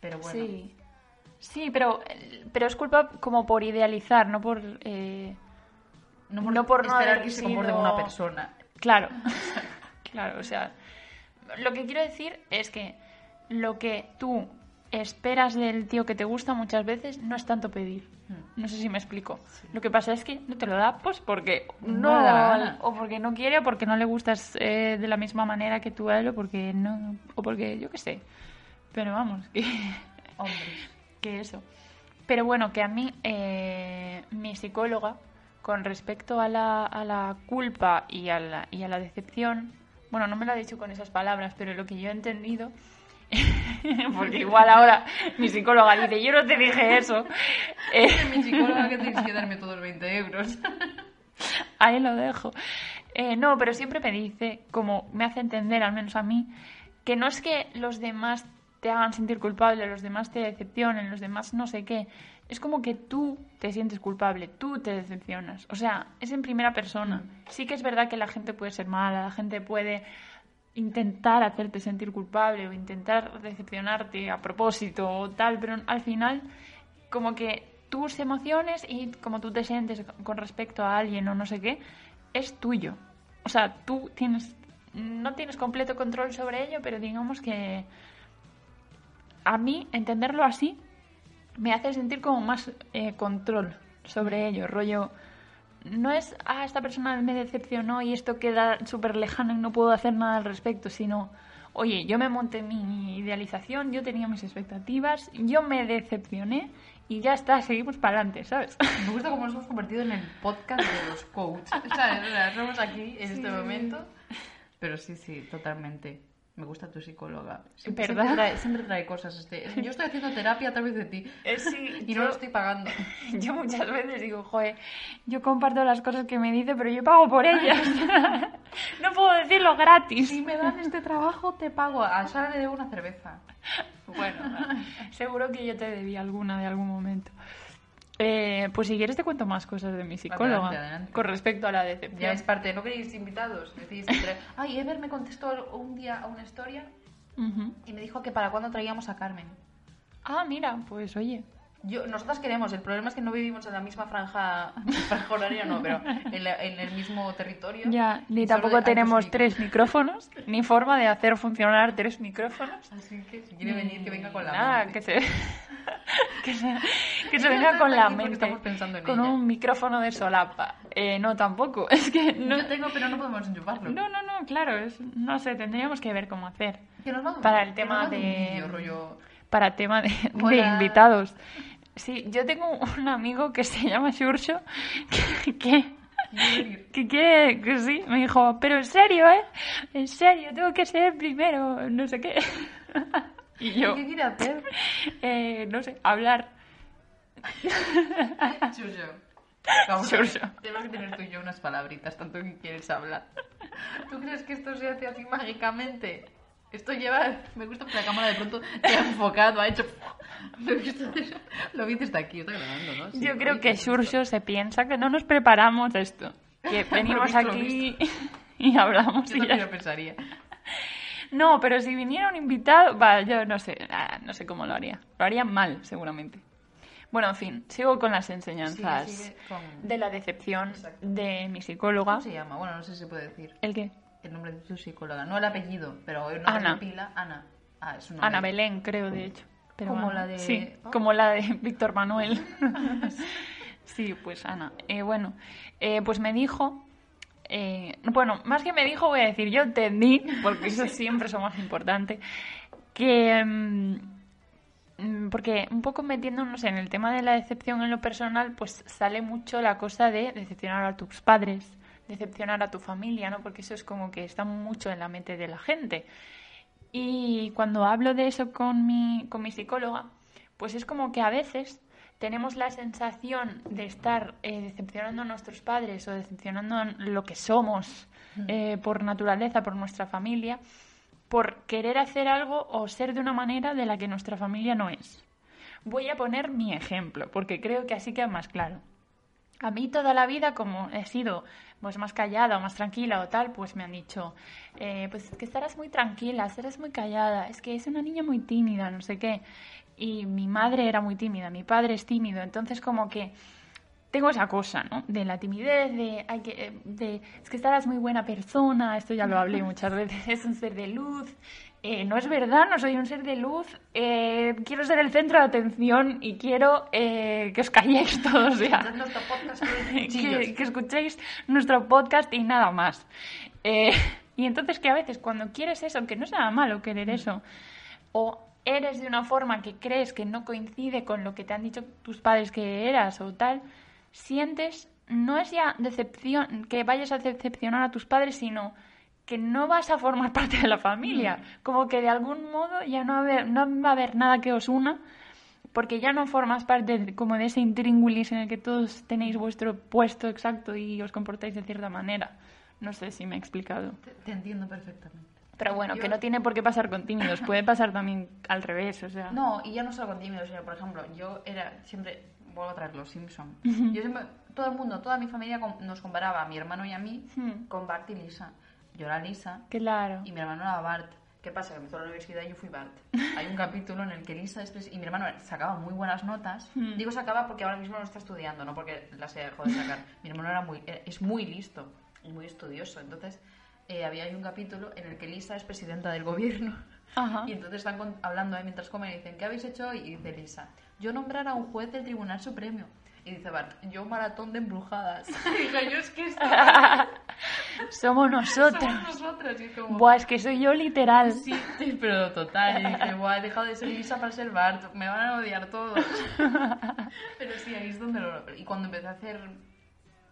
Pero bueno. Sí. Sí, pero, pero es culpa como por idealizar, no por... eh, No por, No por no esperar que se comporte como una persona. Claro, [laughs] claro, o sea, lo que quiero decir es que lo que tú esperas del tío que te gusta muchas veces no es tanto pedir. Hmm. No sé si me explico. Lo que pasa es que no te lo da pues porque No o porque no quiere o porque no le gustas eh, de la misma manera que tú a él o porque no o porque yo qué sé. Pero vamos, que Hombre. [laughs] que eso. Pero bueno, que a mí, eh, mi psicóloga, con respecto a la, a la culpa y a la, y a la decepción, bueno, no me lo ha dicho con esas palabras, pero lo que yo he entendido, [laughs] porque igual ahora mi psicóloga dice, yo no te dije eso, [laughs] eh, Mi psicóloga que [laughs] tienes que darme todos 20 euros. ahí lo dejo. Eh, no, pero siempre me dice, como me hace entender, al menos a mí, que no es que los demás te hagan sentir culpable, los demás te decepcionen, los demás no sé qué. Es como que tú te sientes culpable, tú te decepcionas. O sea, es en primera persona. Sí que es verdad que la gente puede ser mala, la gente puede intentar hacerte sentir culpable o intentar decepcionarte a propósito o tal, pero al final como que tus emociones y como tú te sientes con respecto a alguien o no sé qué, es tuyo. O sea, tú tienes no tienes completo control sobre ello, pero digamos que a mí entenderlo así me hace sentir como más eh, control sobre ello, rollo no es, ah, esta persona me decepcionó y esto queda súper lejano y no puedo hacer nada al respecto, sino, oye, yo me monté mi idealización, yo tenía mis expectativas, yo me decepcioné y ya está, seguimos para adelante, ¿sabes? Me gusta cómo nos hemos convertido en el podcast de los coaches. ¿Sabes? O sea, estamos aquí en este momento. Pero sí, sí, totalmente. Me gusta tu psicóloga. Siempre, ¿Verdad? Siempre trae, siempre trae cosas. Este. Yo estoy haciendo terapia a través de ti. Eh, sí, [laughs] Y no lo estoy pagando. [laughs] Yo muchas veces digo, joder, yo comparto las cosas que me dice, pero yo pago por ellas. [laughs] no puedo decirlo gratis. Si me dan este trabajo, te pago. A Sara le debo una cerveza. Bueno, seguro que yo te debí alguna de algún momento. Eh, pues si quieres te cuento más cosas de mi psicóloga Adelante, adelante. con respecto a la decepción. Ya es parte. ¿No queréis invitados? Decís. Ay, Ever me contestó un día a una historia y me dijo que para cuándo traíamos a Carmen. Ah, mira, pues oye. Yo, nosotras queremos, el problema es que no vivimos en la misma franja, [laughs] franja horaria, no, pero en, la- en el mismo territorio. Ya, ni tampoco tenemos tres micrófonos, ni forma de hacer funcionar tres micrófonos. Así que si quiere venir, que venga con la Nada, mente. que se, [laughs] que se, que se Es venga con la mente. estamos pensando en con ella. un micrófono de solapa. Eh, no, tampoco. [laughs] Es que no. Yo tengo, pero no podemos enchufarlo. No, no, no, claro, es, no sé, tendríamos que ver cómo hacer. Para el tema de- rollo... Para tema de, invitados. Sí, yo tengo un amigo que se llama Xurxo que, que, que quiere, que sí, me dijo, pero en serio, ¿eh? En serio, tengo que ser primero, no sé qué. [laughs] Y yo, ¿Qué quiere hacer? eh, no sé, hablar. [laughs] Chucho. Vamos. Tenemos que tener tú y yo unas palabritas, tanto que quieres hablar. ¿Tú crees que esto se hace así mágicamente? Esto lleva... Me gusta que la cámara de pronto se ha enfocado, ha hecho... [laughs] Lo viste está aquí, está grabando, ¿no? Sí, Yo creo que. Xurxo se piensa que no nos preparamos esto. Que [laughs] venimos visto, aquí [laughs] y hablamos Yo y ya lo pensaría. No, pero si viniera un invitado, va, yo no sé, ah, no sé cómo lo haría. Lo haría mal, seguramente. Bueno, en fin, sigo con las enseñanzas Sigue, sigue con- de la decepción Exacto. de mi psicóloga. ¿Cómo se llama? Bueno, no sé si se puede decir. ¿El qué? El nombre de tu psicóloga. No el apellido, pero el nombre Ana. pila. Ana. Ah, es. Ana Belén, creo, de hecho. Pero Como Ana. la de- Sí, Oh. como la de Víctor Manuel. [laughs] sí, pues Ana. Eh, bueno, eh, pues me dijo... eh, bueno, más que me dijo, voy a decir, yo entendí, porque eso [laughs] siempre es lo más importante, que... mm, porque un poco metiéndonos en el tema de la decepción en lo personal, pues sale mucho la cosa de decepcionar a tus padres, decepcionar a tu familia, ¿no? Porque eso es como que está mucho en la mente de la gente. Y cuando hablo de eso con mi, con mi psicóloga, pues es como que a veces tenemos la sensación de estar eh, decepcionando a nuestros padres o decepcionando a lo que somos eh, por naturaleza, por nuestra familia, por querer hacer algo o ser de una manera de la que nuestra familia no es. Voy a poner mi ejemplo, porque creo que así queda más claro. A mí toda la vida, como he sido pues más callada o más tranquila o tal, pues me han dicho, eh, pues es que estarás muy tranquila, estarás muy callada, es que es una niña muy tímida, no sé qué. y mi madre era muy tímida, mi padre es tímido, entonces como que tengo esa cosa, ¿no? De la timidez, de, hay que, eh, de es que estarás muy buena persona, esto ya lo hablé muchas veces, [laughs] es un ser de luz. Eh, no es verdad, no soy un ser de luz, eh, quiero ser el centro de atención y quiero eh, que os calléis [laughs] todos ya. Nuestro podcast [laughs] que escuchéis nuestro podcast y nada más. Eh, y entonces que a veces cuando quieres eso, que no es nada malo querer eso, o eres de una forma que crees que no coincide con lo que te han dicho tus padres que eras o tal, sientes, no es ya decepción, que vayas a decepcionar a tus padres, sino que no vas a formar [laughs] parte de la familia. Como que de algún modo ya no, va a haber- no va a haber nada que os una, porque ya no formas parte de- como de ese intríngulis en el que todos tenéis vuestro puesto exacto y os comportáis de cierta manera. No sé si me he explicado. Te, te entiendo perfectamente. Pero bueno, Yo- que no tiene por qué pasar con tímidos, puede pasar también al revés, o sea. No, y ya no solo con tímidos, sino, por ejemplo, yo era siempre, vuelvo a traer los Simpson. Yo siempre, todo el mundo, toda mi familia nos comparaba a mi hermano y a mí Hmm. con Bart y Lisa. Yo era Lisa Claro. y mi hermano era Bart. ¿Qué pasa? Que empezó la universidad y yo fui Bart. Hay un capítulo en el que Lisa es- y mi hermano sacaba muy buenas notas. Hmm. Digo sacaba porque ahora mismo no está estudiando, no porque las haya dejado de sacar. Mi hermano era muy, eh, es muy listo y muy estudioso. Entonces, eh, había un capítulo en el que Lisa es presidenta del gobierno. Ajá. Y entonces están con- hablando ahí mientras comen y dicen, ¿qué habéis hecho hoy? Y dice Lisa, yo nombrar a un juez del Tribunal Supremo. Y dice Bart, yo maratón de embrujadas. [laughs] Dije, yo es que esto [laughs] Somos nosotros. somos nosotros. Y es como, Buah, es que soy yo literal. Sí, sí, pero total. Y dije, Buah, he dejado de ser Lisa para ser Bart. Me van a odiar todos. [laughs] pero sí, ahí es donde lo... Y cuando empecé a hacer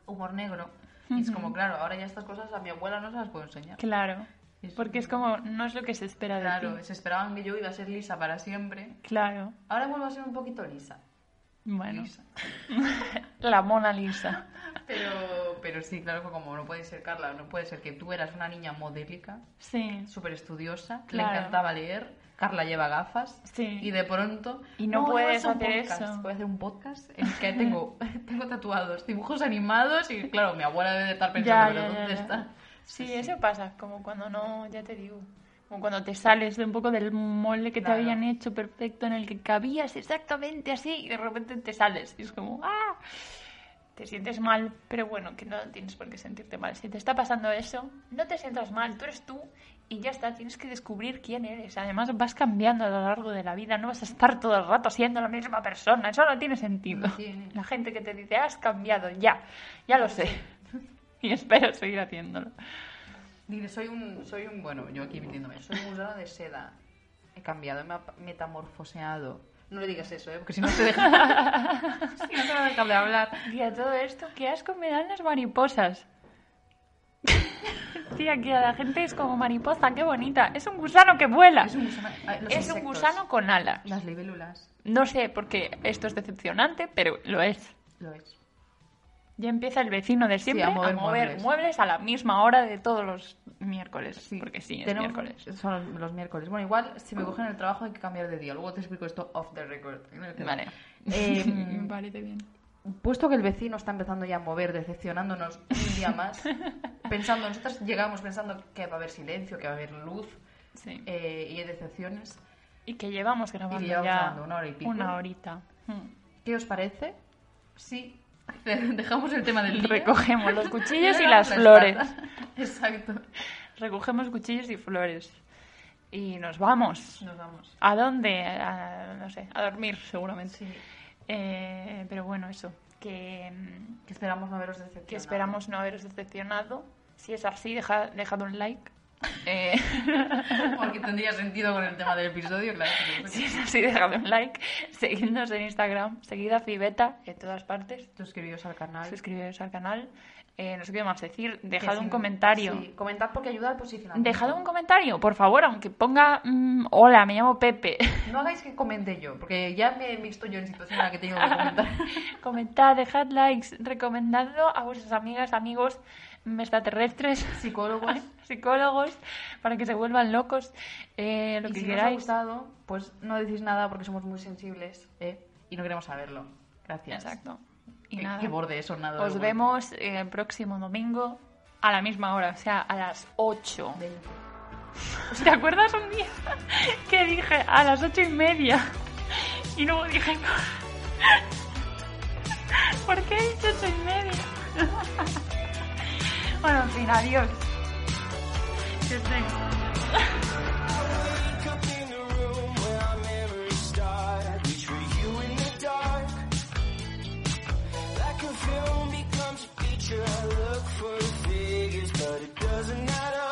humor negro, es como, claro, ahora ya estas cosas a mi abuela no se las puedo enseñar. Claro. Porque es como, no es lo que se espera de Claro, ti. se esperaban que yo iba a ser Lisa para siempre. Claro. Ahora vuelvo a ser un poquito Lisa. Bueno, Lisa. [laughs] la Mona Lisa. Pero, pero sí, claro que como no puede ser Carla, no puede ser que tú eras una niña modélica, Sí. súper estudiosa, Claro. le encantaba leer, Carla lleva gafas Sí. y de pronto... Y no puedes hacer un hacer podcast, eso. A hacer un podcast en que tengo, [laughs] tengo tatuados dibujos animados y claro, mi abuela debe de estar pensando, pero ¿dónde está? Sí, eso pasa, como cuando no, ya te digo, como cuando te sales de un poco del molde que Claro. te habían hecho perfecto, en el que cabías exactamente así, y de repente te sales, y es como, ¡ah! Te sientes mal, pero bueno, que no tienes por qué sentirte mal. Si te está pasando eso, no te sientas mal, tú eres tú y ya está, tienes que descubrir quién eres. Además, vas cambiando a lo largo de la vida, no vas a estar todo el rato siendo la misma persona, eso no tiene sentido. No tiene. La gente que te dice, has cambiado, ya, ya lo sé. [laughs] Y espero seguir haciéndolo. Dice, soy un, soy un, bueno, yo aquí mintiéndome, soy un gusano de seda. He cambiado, he map- metamorfoseado. No le digas eso, ¿eh? Porque si no te deja... [laughs] si no te va a dejar de hablar. Tía, todo esto, qué asco me dan las mariposas. [laughs] Tía, que a la gente es como mariposa, qué bonita. Es un gusano que vuela. Es un gusano... ah, Es un gusano con alas. Las libélulas. No sé porque esto es decepcionante, pero lo es. Lo es. Ya empieza el vecino de siempre a a mover mover, muebles. muebles. a la misma hora de todos los miércoles. Porque sí, es Tenemos- miércoles. Son los miércoles. Bueno, igual si me cogen el trabajo hay que cambiar de día. Luego te explico esto off the record. [laughs] Vale. Eh, Me parece bien. puesto que el vecino está empezando ya a mover, decepcionándonos un día más, [laughs] pensando, nosotros llegamos pensando que va a haber silencio, que va a haber luz Sí. eh, y hay decepciones. Y que llevamos grabando Y llevamos ya grabando una hora y pico. una horita. Hmm. ¿Qué os parece? Sí. [laughs] Dejamos el tema del día. Recogemos los [laughs] cuchillos y las flores. [laughs] Exacto. Recogemos cuchillos y flores. Y nos vamos. Nos vamos. ¿A dónde? A- no sé, a dormir seguramente. Sí. Eh, pero bueno, eso. Que, Que esperamos no haberos decepcionado. que esperamos no haberos decepcionado. Si es así, deja- dejad un like. Eh, [laughs] Porque tendría sentido con el tema del episodio, claro. [laughs] que sí. si es así, dejad un like. Seguidnos en Instagram. Seguid a Fibeta en todas partes. Suscribiros al canal. Suscribiros al canal. Eh, no sé qué más decir. Dejad un comentario. Sí, comentad porque ayuda al posicionamiento. Dejad un comentario, por favor, aunque ponga mm, hola, me llamo Pepe. [laughs] No hagáis que comente yo, porque ya me he visto yo en situación en la que tengo que comentar. Comentad, dejad likes, recomendadlo a vuestras amigas, amigos extraterrestres, Psicólogos. [laughs] psicólogos, para que se vuelvan locos, eh, lo y que si no os ha queráis. gustado, pues no decís nada porque somos muy sensibles ¿eh? y no queremos saberlo. Gracias. Exacto. Y Qué, nada, qué borde eso, nada. os vemos eh, el próximo domingo a la misma hora, o sea, a las 8. Veinte. ¿Te acuerdas un día [laughs] que dije a las ocho y media? Y luego dije, [laughs] ¿por qué he dicho ocho y media? Bueno, en fin, adiós. Que tengo. Wake up in the room where our memories start. Reach for you in the dark. Like a film becomes a feature. I look for the figures, but it doesn't add up.